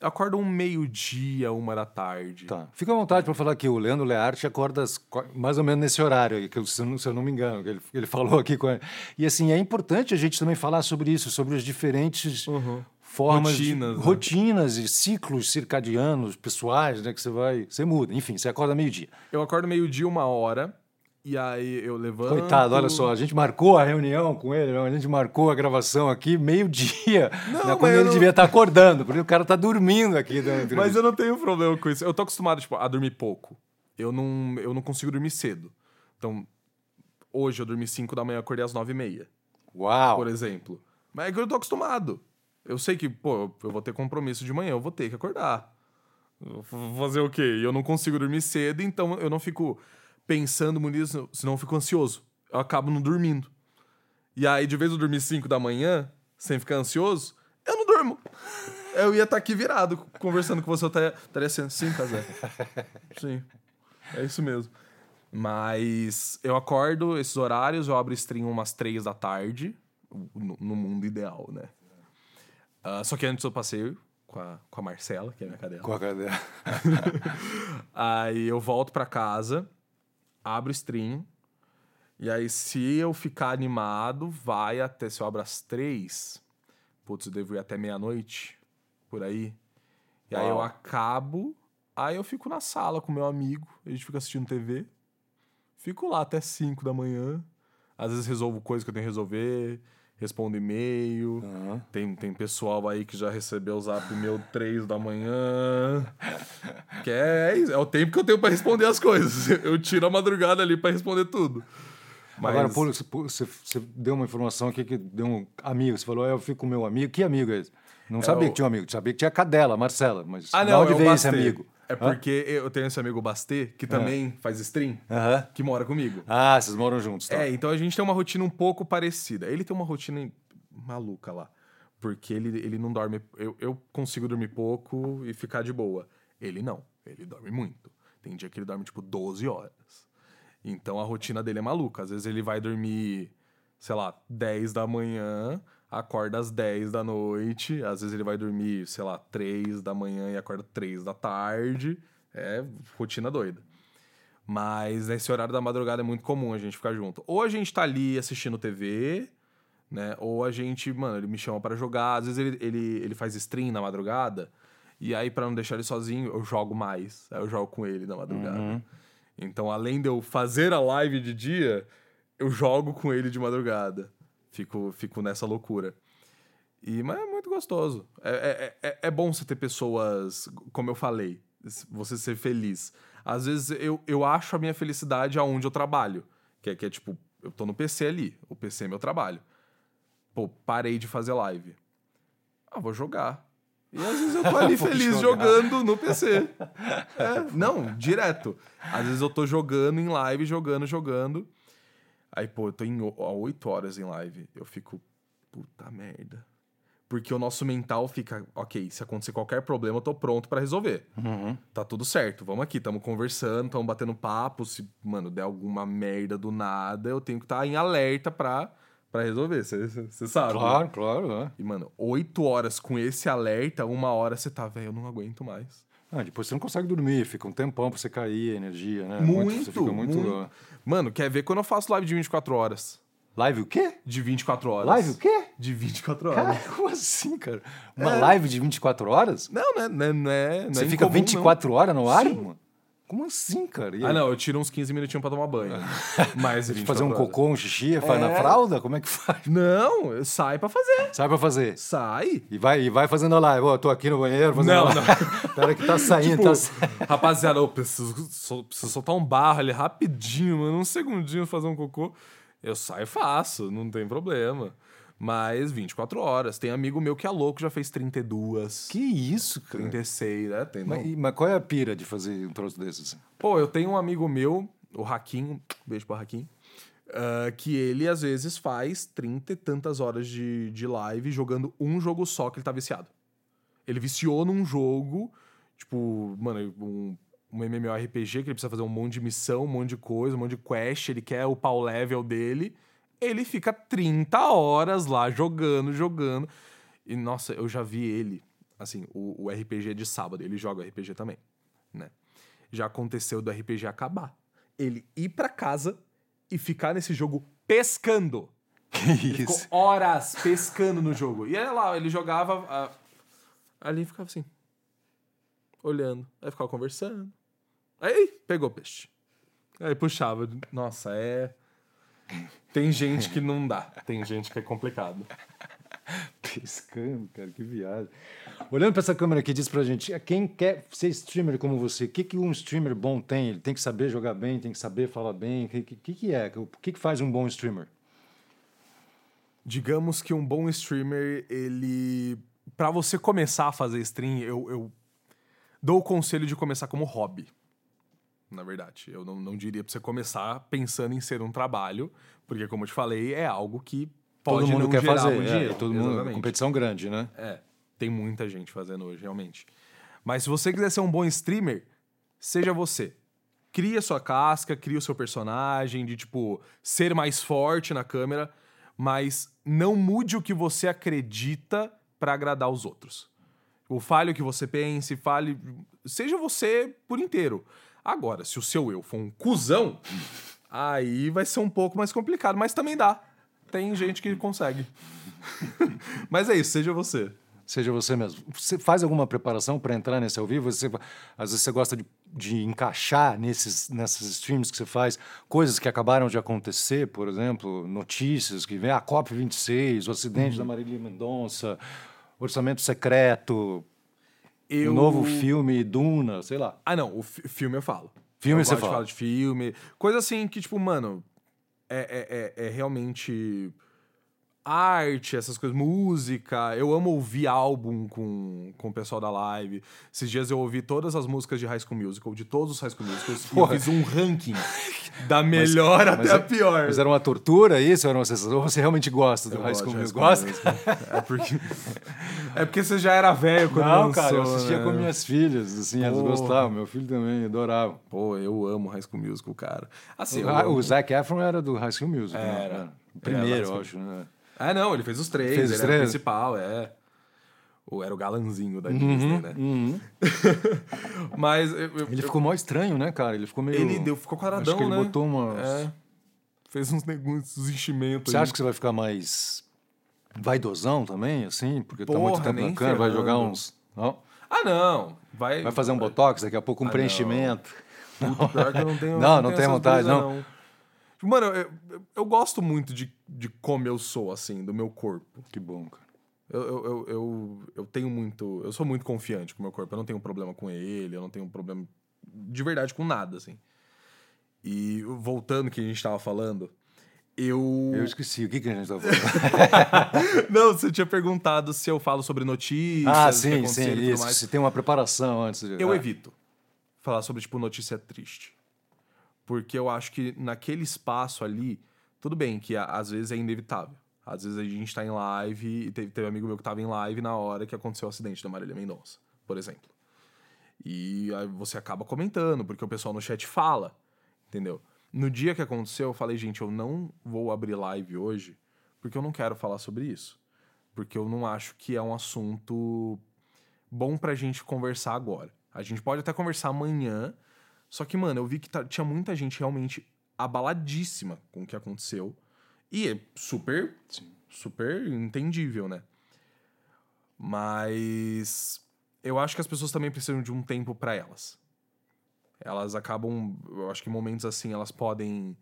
Speaker 3: Eu acordo um meio-dia, uma da tarde.
Speaker 2: Tá. Fica à vontade para falar que o Leandro Learte acorda às mais ou menos nesse horário aí, que eu, se, eu não, se eu não me engano, que ele, ele [LAUGHS] falou aqui com ele. E assim, é importante a gente também falar sobre isso, sobre as diferentes formas,
Speaker 3: Rotinas,
Speaker 2: de,
Speaker 3: né?
Speaker 2: rotinas e ciclos circadianos, pessoais, né, que você vai, você muda. Enfim, você acorda meio-dia.
Speaker 3: Eu acordo meio-dia, uma hora. E aí eu levanto.
Speaker 2: Coitado, olha só, a gente marcou a reunião com ele, a gente marcou a gravação aqui meio-dia, né, quando ele
Speaker 3: não-
Speaker 2: devia estar acordando, porque o cara tá dormindo aqui entrevista.
Speaker 3: Mas eu não tenho problema com isso. Eu tô acostumado, tipo, a dormir pouco. Eu não, eu não consigo dormir cedo. Então, hoje eu dormi 5 da manhã, acordei às 9 e meia,
Speaker 2: Uau!
Speaker 3: por exemplo. Mas é que eu tô acostumado. Eu sei que, pô, eu vou ter compromisso de manhã, eu vou ter que acordar. Vou Fazer o quê? E eu não consigo dormir cedo, então eu não fico pensando muito nisso, senão eu fico ansioso. Eu acabo não dormindo. E aí, de vez eu dormir 5 da manhã, sem ficar ansioso, eu não durmo. Eu ia estar aqui virado, conversando com você, eu estaria assim, sim, Casé. [LAUGHS] Sim. É isso mesmo. Mas eu acordo esses horários, eu abro stream umas 3 da tarde, no, no mundo ideal, né? Ah, só que antes eu passei com a, com a Marcela, que é minha cadela.
Speaker 2: Com a cadeira. [LAUGHS]
Speaker 3: Aí eu volto pra casa, abro stream. E aí, se eu ficar animado, vai até. Se eu abro às três, putz, eu devo ir até meia-noite, por aí. E aí eu acabo, aí eu fico na sala com meu amigo, a gente fica assistindo TV. Fico lá até 5 da manhã. Às vezes resolvo coisas que eu tenho que resolver, respondo e-mail.
Speaker 2: Aham.
Speaker 3: Tem, tem pessoal aí que já recebeu o zap meu [LAUGHS] 3 da manhã. Que é, é é o tempo que eu tenho pra responder as coisas. [LAUGHS] Eu tiro a madrugada ali pra responder tudo. Mas
Speaker 2: Agora, Paulo, você, você- deu uma informação aqui que deu um amigo. Você falou, "Ah, eu fico com meu amigo. Que amigo é esse? Não sabia
Speaker 3: o-
Speaker 2: que tinha um amigo. Sabia que tinha a cadela, Marcela. Mas
Speaker 3: Ah, não,
Speaker 2: onde
Speaker 3: é
Speaker 2: veio esse amigo?
Speaker 3: É porque eu tenho esse amigo Bastê, que também faz stream,
Speaker 2: Aham.
Speaker 3: que mora comigo.
Speaker 2: Ah, vocês moram juntos, tá?
Speaker 3: É, então a gente tem uma rotina um pouco parecida. Ele tem uma rotina maluca lá. Porque ele, ele não dorme. Eu, eu consigo dormir pouco e ficar de boa. Ele não. Ele dorme muito. Tem dia que ele dorme tipo 12 horas. Então a rotina dele é maluca. Às vezes ele vai dormir, sei lá, 10 da manhã, acorda às 10 da noite. Às vezes ele vai dormir, sei lá, 3 da manhã e acorda 3 da tarde. É rotina doida. Mas nesse horário da madrugada é muito comum a gente ficar junto. Ou a gente tá ali assistindo TV, né? Ou a gente, mano, ele me chama pra jogar. Às vezes ele, ele, ele faz stream na madrugada. E aí, pra não deixar ele sozinho, eu jogo mais. Aí eu jogo com ele na madrugada. Então, além de eu fazer a live de dia, eu jogo com ele de madrugada. Fico, fico nessa loucura. E, mas é muito gostoso. É, é, é, é bom você ter pessoas, como eu falei, você ser feliz. Às vezes eu, eu acho a minha felicidade aonde eu trabalho. Que é, que é tipo, eu tô no PC ali. O PC é meu trabalho. Pô, parei de fazer live. Ah, vou jogar. E às vezes eu tô ali [LAUGHS] feliz
Speaker 2: jogar.
Speaker 3: jogando no PC. É, não, direto. Às vezes eu tô jogando em live, jogando, jogando. Aí, pô, eu tô em há 8 horas em live. Eu fico, puta merda. Porque o nosso mental fica, ok, se acontecer qualquer problema, eu tô pronto pra resolver.
Speaker 2: Uhum.
Speaker 3: Tá tudo certo, vamos aqui, tamo conversando, tamo batendo papo. Se, mano, der alguma merda do nada, eu tenho que estar em alerta pra, pra resolver. Você sabe? né?
Speaker 2: Claro, claro. né?
Speaker 3: E, mano, 8 horas com esse alerta, uma hora você tá, velho, eu não aguento mais.
Speaker 2: Ah, depois você não consegue dormir, fica um tempão pra você cair a energia, né?
Speaker 3: Muito,
Speaker 2: você fica muito.
Speaker 3: muito. Mano, quer ver quando eu faço live de 24 horas?
Speaker 2: Live o quê?
Speaker 3: De 24 horas.
Speaker 2: Live o quê?
Speaker 3: De 24 horas.
Speaker 2: Cara, como assim, cara? Uma live de 24 horas?
Speaker 3: Não, né? Não é, não é, não
Speaker 2: Você
Speaker 3: é
Speaker 2: fica
Speaker 3: incomum,
Speaker 2: 24 horas no ar,
Speaker 3: Sim.
Speaker 2: mano? Como assim, cara? E
Speaker 3: Não.
Speaker 2: aí?
Speaker 3: Ah, não, eu tiro uns 15 minutinhos pra tomar banho. Mas
Speaker 2: Você
Speaker 3: 24
Speaker 2: fazer um
Speaker 3: horas.
Speaker 2: cocô, um xixi, faz na
Speaker 3: É.
Speaker 2: fralda? Como é que faz?
Speaker 3: Não, sai pra fazer.
Speaker 2: Sai pra fazer.
Speaker 3: Sai.
Speaker 2: E vai, e vai fazendo a live. Ó, tô aqui no banheiro fazendo
Speaker 3: Não,
Speaker 2: live. [LAUGHS] Pera que tá saindo,
Speaker 3: Tipo,
Speaker 2: tá saindo. [LAUGHS]
Speaker 3: rapaziada, eu preciso, preciso soltar um barro ali rapidinho, mano. Um segundinho fazer um cocô. Eu saio e faço, não tem problema. Mas 24 horas. Tem amigo meu que é louco, já fez 32,
Speaker 2: Que isso, cara?
Speaker 3: 36, né? Tem.
Speaker 2: Mas, e- mas qual é a pira de fazer um troço desses?
Speaker 3: Pô, eu tenho um amigo meu, o Raquinho, beijo pro Raquinho, ah, que ele às vezes faz 30 e tantas horas de, de live jogando um jogo só que ele tá viciado. Ele viciou num jogo, tipo, mano, um, um MMORPG que ele precisa fazer um monte de missão, um monte de coisa, um monte de quest, ele quer o pau level dele. Ele fica 30 horas lá jogando, jogando. E nossa, eu já vi ele assim, o, o RPG é de sábado, ele joga RPG também, né? Já aconteceu do RPG acabar. Ele ir pra casa e ficar nesse jogo pescando. [LAUGHS] Ele ficou
Speaker 2: Isso.
Speaker 3: horas pescando no jogo. E aí lá, ele jogava. ah, ali ficava assim. Olhando. Aí ficava conversando. Aí pegou o peixe. Aí puxava. Nossa, é. Tem gente que não dá. Tem gente que é complicado.
Speaker 2: Piscando, cara, que viagem. Olhando para essa câmera aqui, diz pra gente, quem quer ser streamer como você, o que, que um streamer bom tem? Ele tem que saber jogar bem, tem que saber falar bem, o que, que, que é? O que, que faz um bom streamer?
Speaker 3: Digamos que um bom streamer, ele. Pra você começar a fazer stream, eu, eu dou o conselho de começar como hobby. Na verdade. Eu não, não diria pra você começar pensando em ser um trabalho, porque, como eu te falei, é algo que pode
Speaker 2: todo mundo quer fazer,
Speaker 3: muito
Speaker 2: é, todo mundo,
Speaker 3: Exatamente.
Speaker 2: competição grande, né?
Speaker 3: É, tem muita gente fazendo hoje, realmente. Mas se você quiser ser um bom streamer, seja você. Cria sua casca, cria o seu personagem, de tipo, ser mais forte na câmera, mas não mude o que você acredita pra agradar os outros. O fale o que você pense, fale. Seja você por inteiro. Agora, se o seu eu for um cuzão, aí vai ser um pouco mais complicado, mas também dá. Tem gente que consegue. [LAUGHS] mas é isso, seja você.
Speaker 2: Seja você mesmo. Você faz alguma preparação para entrar nesse ao vivo? Você, às vezes você gosta de, de encaixar nesses, nessas streams que você faz coisas que acabaram de acontecer, por exemplo, notícias que vem a COP26, o acidente da Marília Mendonça, orçamento secreto,
Speaker 3: Eu...
Speaker 2: o novo filme Duna, sei lá.
Speaker 3: Ah, não, o fi- filme eu falo.
Speaker 2: Filme
Speaker 3: eu
Speaker 2: você
Speaker 3: de
Speaker 2: fala.
Speaker 3: falar de filme. Coisa assim que, tipo, mano, é, é, é, é realmente arte, essas coisas, música. Eu amo ouvir álbum com, com o pessoal da live. Esses dias eu ouvi todas as músicas de High School Musical, de todos os High School Musicals, e eu fiz um ranking [LAUGHS] da melhor até a pior.
Speaker 2: Mas era uma tortura isso? Era uma sensação? Ou você realmente gosta do
Speaker 3: Eu
Speaker 2: High School Musical? Gosta?
Speaker 3: É porque, [LAUGHS] é porque você já era velho quando
Speaker 2: Não,
Speaker 3: lançou,
Speaker 2: cara, eu assistia
Speaker 3: né?
Speaker 2: com minhas filhas, assim, elas
Speaker 3: Porra.
Speaker 2: gostavam, meu filho também adorava.
Speaker 3: Pô, eu amo High School Musical, cara. Assim, amo-
Speaker 2: o Zac Efron era do High School Musical. né?
Speaker 3: Era.
Speaker 2: O
Speaker 3: Era
Speaker 2: primeiro,
Speaker 3: High
Speaker 2: eu acho, né?
Speaker 3: Ah, não, ele fez os três,
Speaker 2: Fez os
Speaker 3: ele era
Speaker 2: três?
Speaker 3: o principal, é. Ou era o galanzinho da
Speaker 2: Uhum,
Speaker 3: Disney, né? [LAUGHS] Mas eu- eu-
Speaker 2: Ele ficou mó estranho, né, cara? Ele ficou meio.
Speaker 3: ele deu, ficou quadradão,
Speaker 2: Acho que ele
Speaker 3: né?
Speaker 2: botou umas.
Speaker 3: É. Fez uns, negócios, enchimentos.
Speaker 2: Você
Speaker 3: aí.
Speaker 2: acha que você vai ficar mais vaidosão também, assim? Porque tá muito
Speaker 3: Porra,
Speaker 2: tempo na câmera, vai jogar uns. Não?
Speaker 3: Ah, não. Vai,
Speaker 2: Vai fazer um botox, daqui a pouco um
Speaker 3: Ah, não.
Speaker 2: preenchimento.
Speaker 3: Puta, pior que eu não [LAUGHS] tenho.
Speaker 2: Não, não
Speaker 3: tenho
Speaker 2: tem
Speaker 3: essas
Speaker 2: vontade,
Speaker 3: brisas,
Speaker 2: não.
Speaker 3: Mano, eu, eu, eu gosto muito de, de como eu sou, assim, do meu corpo.
Speaker 2: Que bom, cara.
Speaker 3: Eu, eu, eu, eu, tenho muito. Eu sou muito confiante com o meu corpo. Eu não tenho problema com ele, eu não tenho problema de verdade com nada, assim. E voltando que a gente tava falando, eu.
Speaker 2: Eu esqueci. O que, que a gente tá falando? [LAUGHS]
Speaker 3: não, você tinha perguntado se eu falo sobre notícias.
Speaker 2: ah, sim, sim, isso. Se tem uma preparação antes. De...
Speaker 3: Eu
Speaker 2: ah,
Speaker 3: evito falar sobre, tipo, notícia triste. Porque eu acho que naquele espaço ali, tudo bem que às vezes é inevitável. Às vezes a gente tá em live e teve, teve um amigo meu que tava em live na hora que aconteceu o acidente da Marília Mendonça, por exemplo. E aí você acaba comentando, porque o pessoal no chat fala, entendeu? No dia que aconteceu, eu falei, gente, eu não vou abrir live hoje, porque eu não quero falar sobre isso. Porque eu não acho que é um assunto bom pra gente conversar agora. A gente pode até conversar amanhã, só que, mano, eu vi que tá- tinha muita gente realmente abaladíssima com o que aconteceu. E é super, super entendível, né? Mas eu acho que as pessoas também precisam de um tempo pra elas. Elas acabam, eu acho que em momentos assim elas podem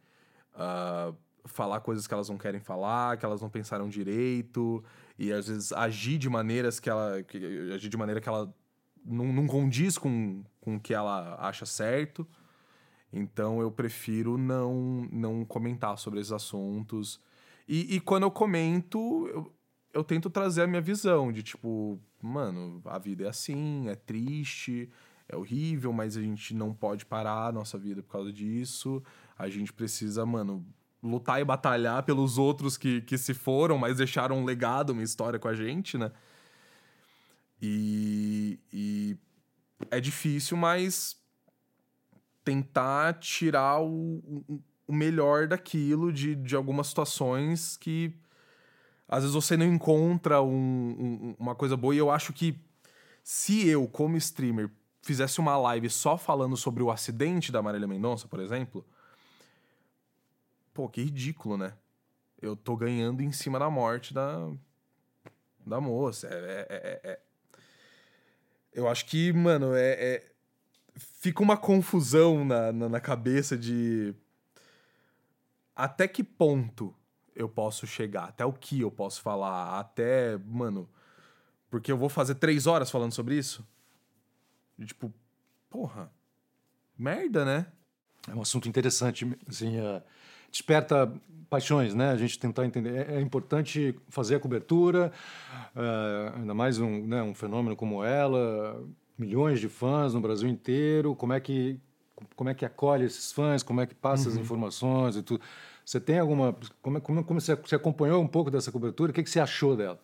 Speaker 3: ah, falar coisas que elas não querem falar, que elas não pensaram direito, e às vezes agir de maneiras que ela. que- agir de maneira que ela não, não condiz com, com o que ela acha certo. Então eu prefiro não, não comentar sobre esses assuntos. E, e quando eu comento, eu, eu tento trazer a minha visão de tipo, mano, a vida é assim, é triste, é horrível, mas a gente não pode parar a nossa vida por causa disso. A gente precisa, mano, lutar e batalhar pelos outros que, que se foram, mas deixaram um legado, uma história com a gente, né? E, e é difícil, mas tentar tirar o, o- melhor daquilo de, de algumas situações que às vezes você não encontra um- um- uma coisa boa. E eu acho que Se eu, como streamer, fizesse uma live só falando sobre o acidente da Marília Mendonça, por exemplo, pô, que ridículo, né? Eu tô ganhando em cima da morte da, da moça. É, é, é, é. Eu acho que, mano, é, é... fica uma confusão na, na, na cabeça de até que ponto eu posso chegar, até o que eu posso falar, até, mano, porque eu vou fazer três horas falando sobre isso? E, tipo, porra, merda, né?
Speaker 2: É um assunto interessante, assim, uh, desperta paixões, né? A gente tentar entender. É, é importante fazer a cobertura, uh, ainda mais um, né, um fenômeno como ela, milhões de fãs no Brasil inteiro, como é que como é que acolhe esses fãs, como é que passa uhum. as informações e tudo. Você tem alguma. Como, como, como você, você acompanhou um pouco dessa cobertura? O que, que você achou dela?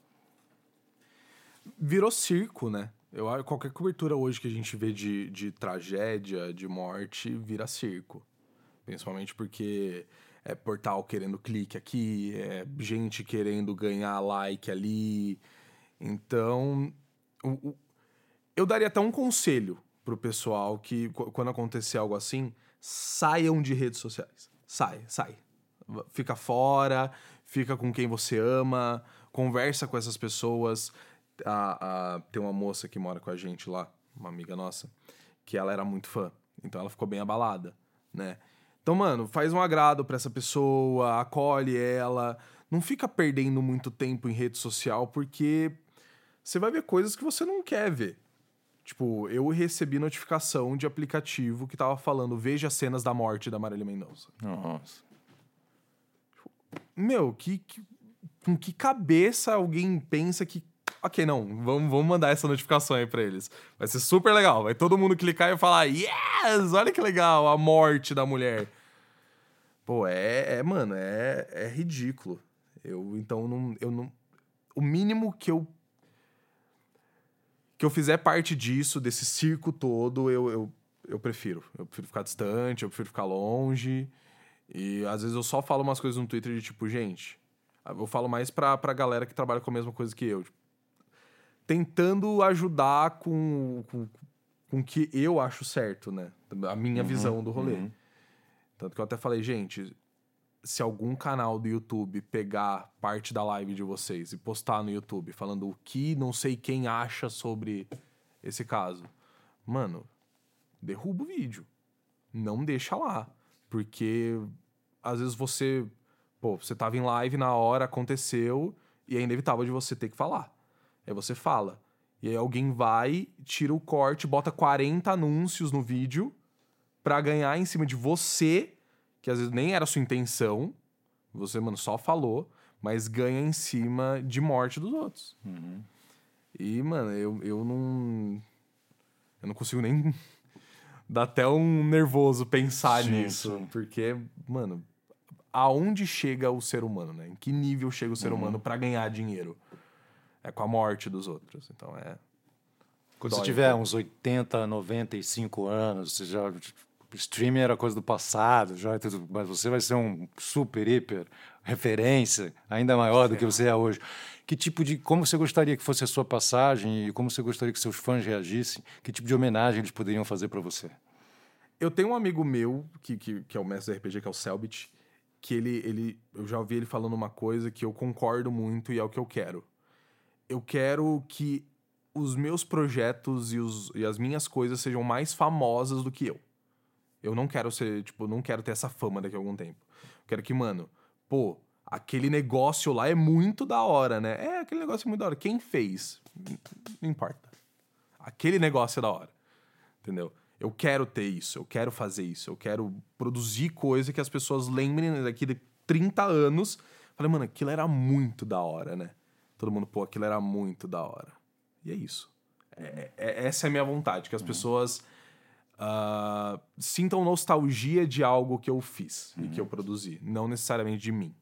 Speaker 3: Virou circo, né? Eu, qualquer cobertura hoje que a gente vê de, de tragédia, de morte, vira circo. Principalmente porque é portal querendo clique aqui, é gente querendo ganhar like ali. Então, o, o, eu daria até um conselho pro pessoal que, quando acontecer algo assim, saiam de redes sociais. Sai, sai. Fica fora, fica com quem você ama, conversa com essas pessoas. A, a, tem uma moça que mora com a gente lá, uma amiga nossa, que ela era muito fã. Então ela ficou bem abalada, né? Então, mano, faz um agrado para essa pessoa, acolhe ela. Não fica perdendo muito tempo em rede social, porque você vai ver coisas que você não quer ver. Tipo, eu recebi notificação de aplicativo que tava falando veja cenas da morte da Marília Mendonça.
Speaker 2: Nossa.
Speaker 3: Meu, que, que, com que cabeça alguém pensa que. Ok, não, vamos, vamos mandar essa notificação aí pra eles. Vai ser super legal. Vai todo mundo clicar e falar: Yes! Olha que legal, a morte da mulher. Pô, é, é mano, é, é ridículo. Eu, então, não, eu não. O mínimo que eu que eu fizer parte disso, desse circo todo, eu, eu, eu prefiro. Eu prefiro ficar distante, eu prefiro ficar longe. E às vezes eu só falo umas coisas no Twitter de tipo, gente. Eu falo mais pra, pra galera que trabalha com a mesma coisa que eu. Tipo, tentando ajudar com, com, com o que eu acho certo, né? A minha uhum, visão do rolê. Uhum. Tanto que eu até falei, gente, se algum canal do YouTube pegar parte da live de vocês e postar no YouTube falando o que não sei quem acha sobre esse caso, mano, derruba o vídeo. Não deixa lá. Porque às vezes você. Pô, você tava em live na hora, aconteceu, e é inevitável de você ter que falar. Aí você fala. E aí alguém vai, tira o corte, bota 40 anúncios no vídeo para ganhar em cima de você que às vezes nem era a sua intenção, você, mano, só falou, mas ganha em cima de morte dos outros.
Speaker 2: Uhum.
Speaker 3: E, mano, eu, eu não. Eu não consigo nem. [LAUGHS] dar até um nervoso pensar sim, nisso. Sim. Porque, mano, aonde chega o ser humano, né? Em que nível chega o ser uhum. humano para ganhar dinheiro? É com a morte dos outros. Então é.
Speaker 2: Quando Dói, você tiver uns 80, 95 anos, você já streaming era coisa do passado, já, mas você vai ser um super, hiper referência, ainda maior do que você é hoje. Que tipo de. Como você gostaria que fosse a sua passagem e como você gostaria que seus fãs reagissem? Que tipo de homenagem eles poderiam fazer para você?
Speaker 3: Eu tenho um amigo meu, que, que, que é o mestre do RPG, que é o Selbit, que ele, ele. Eu já ouvi ele falando uma coisa que eu concordo muito e é o que eu quero. Eu quero que os meus projetos e, os, e as minhas coisas sejam mais famosas do que eu. Eu não quero ser, tipo, não quero ter essa fama daqui a algum tempo. Eu quero que, mano, pô, aquele negócio lá é muito da hora, né? É, aquele negócio é muito da hora. Quem fez? Não importa. Aquele negócio é da hora. Entendeu? Eu quero ter isso, eu quero fazer isso, eu quero produzir coisa que as pessoas lembrem daqui de 30 anos. Falei, mano, aquilo era muito da hora, né? Todo mundo, pô, aquilo era muito da hora. E é isso. É, é, essa é a minha vontade, que as uhum. pessoas uh, sintam nostalgia de algo que eu fiz uhum. e que eu produzi, não necessariamente de mim.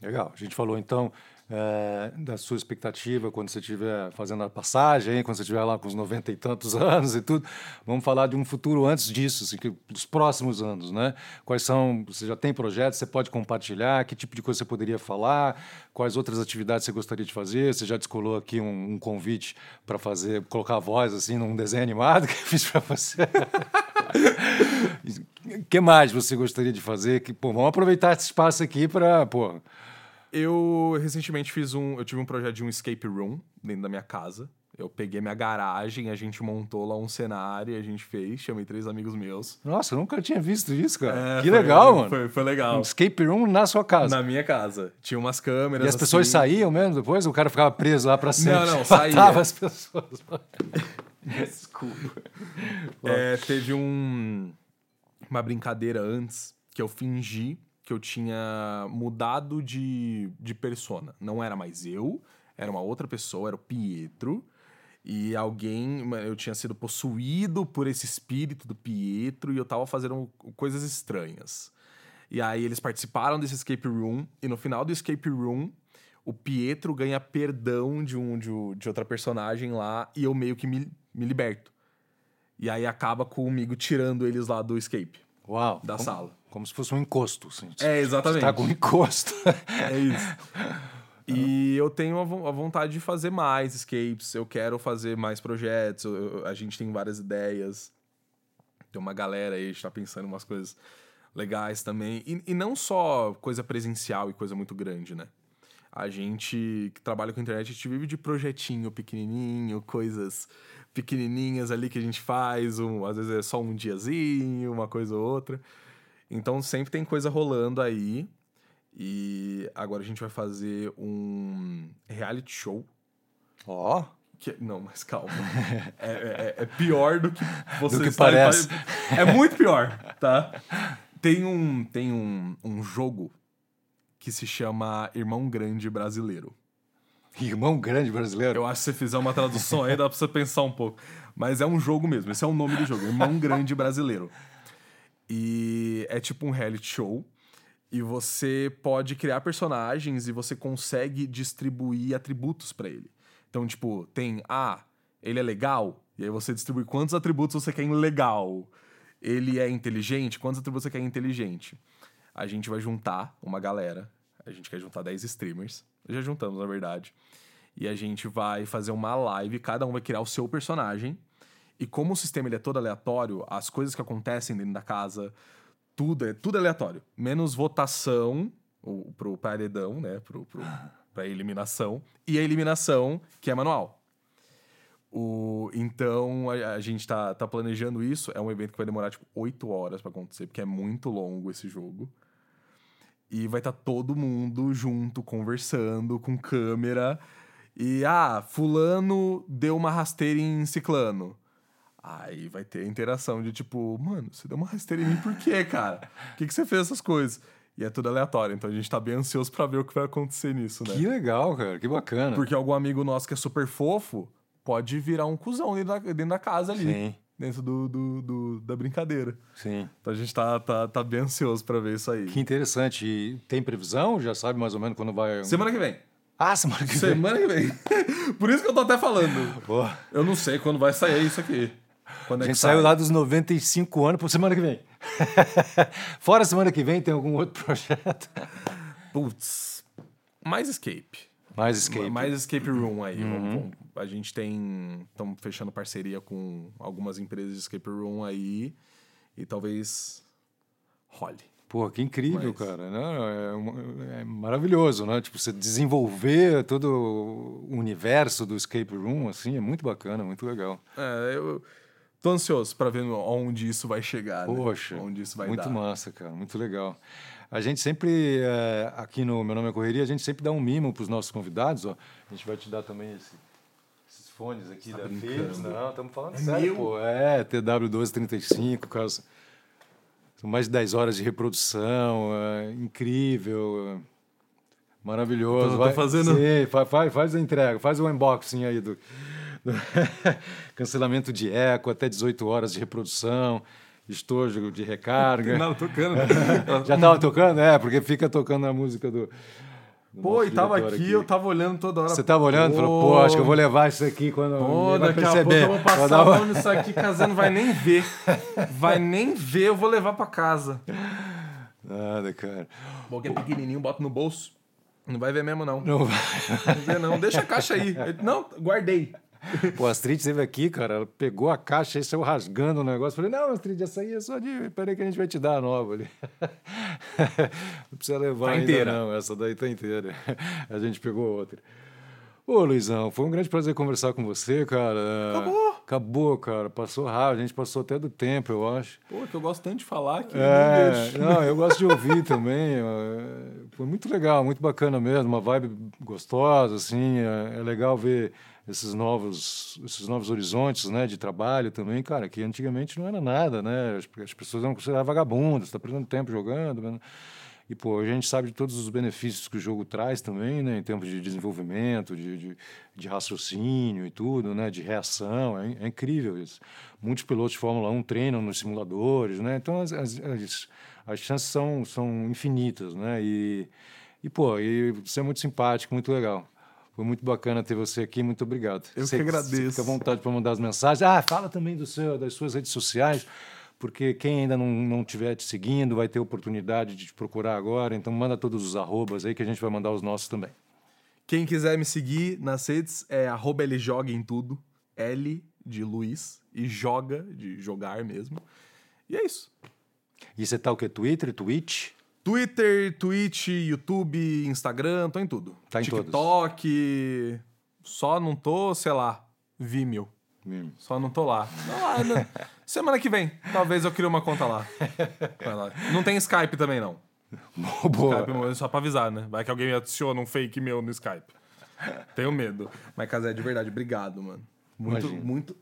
Speaker 2: Legal. A gente falou então é, da sua expectativa quando você estiver fazendo a passagem, quando você estiver lá com os 90 e tantos [LAUGHS] anos e tudo. Vamos falar de um futuro antes disso, assim, que, dos próximos anos, né? Quais são, você já tem projetos, você pode compartilhar, que tipo de coisa você poderia falar, quais outras atividades você gostaria de fazer, você já descolou aqui um, um convite para fazer, colocar a voz assim num desenho animado [LAUGHS] que eu fiz para você. O [LAUGHS] que mais você gostaria de fazer? Que, pô, vamos aproveitar esse espaço aqui para, pô,
Speaker 3: Eu recentemente fiz um. Eu tive um projeto de um escape room dentro da minha casa. Eu peguei minha garagem, a gente montou lá um cenário, a gente fez, chamei três amigos meus.
Speaker 2: Nossa, eu nunca tinha visto isso, cara.
Speaker 3: É,
Speaker 2: que
Speaker 3: foi-
Speaker 2: legal, mano.
Speaker 3: Foi, foi legal.
Speaker 2: Um escape room na sua casa.
Speaker 3: Na minha casa. Tinha umas câmeras.
Speaker 2: E as pessoas
Speaker 3: assim.
Speaker 2: saíam mesmo depois? O cara ficava preso lá pra sempre?
Speaker 3: não, [LAUGHS]
Speaker 2: Matava
Speaker 3: saía.
Speaker 2: as pessoas. [LAUGHS] Desculpa.
Speaker 3: É, teve um, uma brincadeira antes que eu fingi que eu tinha mudado de, de persona. Não era mais eu, era uma outra pessoa, era o Pietro. E alguém, eu tinha sido possuído por esse espírito do Pietro e eu tava fazendo coisas estranhas. E aí eles participaram desse escape room e no final do escape room o Pietro ganha perdão de, um, de, de outra personagem lá e eu meio que me, me liberto. E aí acaba comigo tirando eles lá do escape.
Speaker 2: Uau.
Speaker 3: Da
Speaker 2: como,
Speaker 3: sala.
Speaker 2: Como se fosse um encosto. Assim.
Speaker 3: É, exatamente.
Speaker 2: Você tá com um encosto.
Speaker 3: É isso. E eu tenho a vo- a vontade de fazer mais escapes, eu quero fazer mais projetos, eu- a gente tem várias ideias. Tem uma galera aí, a gente tá pensando em umas coisas legais também. E, e não só coisa presencial e coisa muito grande, né? A gente que trabalha com internet, a gente vive de projetinho pequenininho, coisas pequenininhas ali que a gente faz, um, às vezes é só um diazinho, uma coisa ou outra. Então sempre tem coisa rolando aí. E agora a gente vai fazer um reality show.
Speaker 2: Ó.
Speaker 3: Que, não, mas calma. É, é- é pior do que você [LAUGHS]
Speaker 2: Do que parece.
Speaker 3: É muito pior, tá? Tem um, tem um, um jogo que se chama Irmão Grande Brasileiro.
Speaker 2: Irmão grande brasileiro.
Speaker 3: Eu acho que se você fizer uma tradução aí, dá pra você pensar um pouco. Mas é um jogo mesmo, esse é o nome do jogo, Irmão Grande Brasileiro. E é tipo um reality show. E você pode criar personagens e você consegue distribuir atributos pra ele. Então, tipo, tem, ah, ele é legal, e aí você distribui quantos atributos você quer em legal. Ele é inteligente, quantos atributos você quer em inteligente. A gente vai juntar uma galera, a gente quer juntar 10 streamers, já juntamos, na verdade. E a gente vai fazer uma live, cada um vai criar o seu personagem. E como o sistema ele é todo aleatório, as coisas que acontecem dentro da casa, tudo é tudo aleatório. Menos votação o, pro paredão, né? Pro, pro, [LAUGHS] pra eliminação. E a eliminação, que é manual. O, então, a, a gente tá, tá planejando isso. É um evento que vai demorar, tipo, oito horas pra acontecer, porque é muito longo esse jogo. E vai estar todo mundo junto, conversando, com câmera. E, ah, fulano deu uma rasteira em ciclano. Aí vai ter a interação de tipo, mano, você deu uma rasteira em mim por quê, cara? Por [LAUGHS] que, que você fez essas coisas? E é tudo aleatório, então a gente tá bem ansioso pra ver o que vai acontecer nisso, né?
Speaker 2: Que legal, cara. Que bacana.
Speaker 3: Porque algum amigo nosso que é super fofo pode virar um cuzão dentro da, dentro da casa ali.
Speaker 2: Sim.
Speaker 3: Dentro do, do- do- da brincadeira.
Speaker 2: Sim.
Speaker 3: Então a gente tá, tá, tá bem ansioso pra ver isso aí.
Speaker 2: Que interessante. E tem previsão? Já sabe mais ou menos quando vai.
Speaker 3: Semana que vem.
Speaker 2: Ah, semana que vem.
Speaker 3: Semana que vem. [LAUGHS] Por isso que eu tô até falando.
Speaker 2: Pô,
Speaker 3: Eu não sei quando vai sair isso aqui. Quando
Speaker 2: a
Speaker 3: é
Speaker 2: gente
Speaker 3: que
Speaker 2: saiu
Speaker 3: sai.
Speaker 2: lá dos 95 anos por semana que vem. [LAUGHS] Fora semana que vem, tem algum outro projeto?
Speaker 3: Putz. Mais escape.
Speaker 2: Mais escape. Uhum.
Speaker 3: Mais escape room aí. Vamos- a gente tem. Estamos fechando parceria com algumas empresas de escape room aí. E talvez role.
Speaker 2: Pô, que incrível,
Speaker 3: Mas-
Speaker 2: cara. Não, é, é maravilhoso, né? Tipo, você desenvolver todo o universo do escape room, assim, é muito bacana, muito legal.
Speaker 3: É, eu tô ansioso pra ver onde isso vai chegar. né?
Speaker 2: Poxa,
Speaker 3: Onde isso vai
Speaker 2: muito
Speaker 3: dar.
Speaker 2: massa, cara, muito legal. A gente sempre, é, aqui no Meu Nome é Correria, a gente sempre dá um mimo para os nossos convidados. Ó. A gente vai te dar também esse- esses fones aqui da
Speaker 3: Tá brincando.
Speaker 2: Philips. Não, estamos falando
Speaker 3: É
Speaker 2: sério,
Speaker 3: meu?
Speaker 2: pô. É, TW1235, cara. São mais de 10 horas de reprodução, é, incrível, é, maravilhoso.
Speaker 3: Tô- tô
Speaker 2: Vai-
Speaker 3: fazendo-
Speaker 2: Sim, fa- faz, faz a entrega, faz o unboxing aí do [LAUGHS] cancelamento de eco, até 18 horas de reprodução, estojo de recarga.
Speaker 3: Nada tocando. [LAUGHS]
Speaker 2: Já estava tocando? É, porque fica tocando a música do, do
Speaker 3: Pô, e tava
Speaker 2: diretor
Speaker 3: aqui, eu tava olhando toda hora.
Speaker 2: Você tava olhando e falou, pô, acho que eu vou levar isso aqui quando
Speaker 3: Pô,
Speaker 2: vai
Speaker 3: daqui a pouco
Speaker 2: perceber.
Speaker 3: eu vou passar nisso aqui, casando, não vai nem ver. Vai nem ver, eu vou levar pra casa.
Speaker 2: Nada, cara.
Speaker 3: Bom que é pequenininho, bota no bolso. Não vai ver mesmo, não.
Speaker 2: Não vai.
Speaker 3: Não vê, não. Deixa a caixa aí. [LAUGHS] Não, guardei. [LAUGHS]
Speaker 2: Pô, a Astrid esteve aqui, cara, ela pegou a caixa e saiu rasgando o negócio. Falei, não, Astrid, essa aí é só de... Peraí que a gente vai te dar a nova ali. [LAUGHS] Não precisa levar
Speaker 3: Tá
Speaker 2: ainda
Speaker 3: inteira.
Speaker 2: não, essa daí tá inteira. [LAUGHS] A gente pegou outra. Ô, Luizão, foi um grande prazer conversar com você, cara.
Speaker 3: Acabou.
Speaker 2: Acabou, cara. Passou rápido, a gente passou até do tempo, eu acho.
Speaker 3: Pô, que eu gosto tanto de falar que
Speaker 2: É,
Speaker 3: deixo.
Speaker 2: não, eu gosto de ouvir também. é, Foi muito legal, muito bacana mesmo, uma vibe gostosa, assim. É, é legal ver esses novos, esses novos horizontes, né, de trabalho também, cara, que antigamente não era nada, né? As, as pessoas eram consideradas vagabundas, está perdendo tempo jogando. né? E, pô, a gente sabe de todos os benefícios que o jogo traz também, né? Em termos de desenvolvimento, de, de, de raciocínio e tudo, né? De reação. É, é incrível isso. Muitos pilotos de Fórmula 1 treinam nos simuladores, né? Então, as, as, as, as chances são, são infinitas, né? E, e, pô, e você é muito simpático, muito legal. Foi muito bacana ter você aqui, muito obrigado.
Speaker 3: Eu
Speaker 2: Você-
Speaker 3: que agradeço.
Speaker 2: Fica à vontade para mandar as mensagens. Ah, fala também do seu, das suas redes sociais, porque quem ainda não, não estiver te seguindo vai ter oportunidade de te procurar agora. Então manda todos os arrobas aí que a gente vai mandar os nossos também.
Speaker 3: Quem quiser me seguir nas redes é arroba LJoga em tudo. L de Luiz e joga, de jogar mesmo. E é isso.
Speaker 2: E você tá o quê? Twitter, Twitch?
Speaker 3: Twitter, Twitch, YouTube, Instagram, tô em tudo.
Speaker 2: Tá em
Speaker 3: TikTok. Só não tô, sei lá, Vimeo.
Speaker 2: Hum.
Speaker 3: Só não tô lá. Ah, não. [LAUGHS] Semana que vem, talvez eu crie uma conta lá. Vai lá. Não tem Skype também, não.
Speaker 2: Boa.
Speaker 3: Skype, só pra avisar, né? Vai que alguém adiciona um fake meu no Skype. Tenho medo. Mas, Casé, de verdade, obrigado, mano. Muito,
Speaker 2: Imagina.
Speaker 3: muito,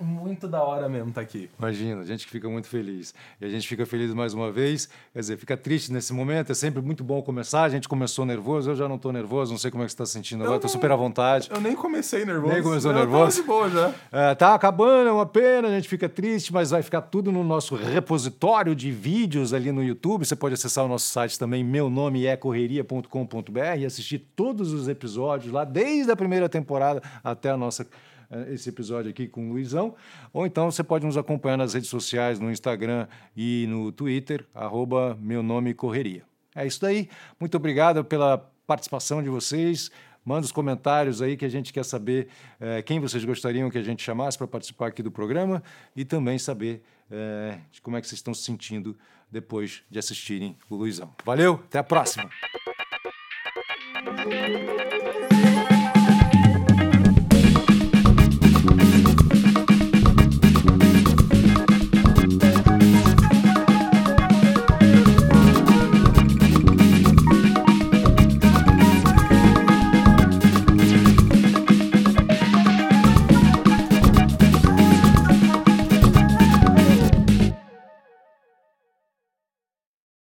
Speaker 3: muito da hora mesmo tá aqui.
Speaker 2: Imagina, a gente que fica muito feliz. E a gente fica feliz mais uma vez. Quer dizer, fica triste nesse momento. É sempre muito bom começar. A gente começou nervoso, eu já não estou nervoso, não sei como é que você está se sentindo agora. Estou super à vontade.
Speaker 3: Eu nem comecei nervoso.
Speaker 2: Nem começou
Speaker 3: eu
Speaker 2: nervoso?
Speaker 3: de boa já.
Speaker 2: É, tá acabando, é uma pena, a gente fica triste, mas vai ficar tudo no nosso repositório de vídeos ali no YouTube. Você pode acessar o nosso site também, meu nome é correria.com.br e assistir todos os episódios lá, desde a primeira temporada até a nossa esse episódio aqui com o Luizão. Ou então você pode nos acompanhar nas redes sociais, no Instagram e no Twitter, arroba meu nome correria. É isso daí. Muito obrigado pela participação de vocês. Manda os comentários aí que a gente quer saber eh, quem vocês gostariam que a gente chamasse para participar aqui do programa e também saber eh, como é que vocês estão se sentindo depois de assistirem o Luizão. Valeu, até a próxima!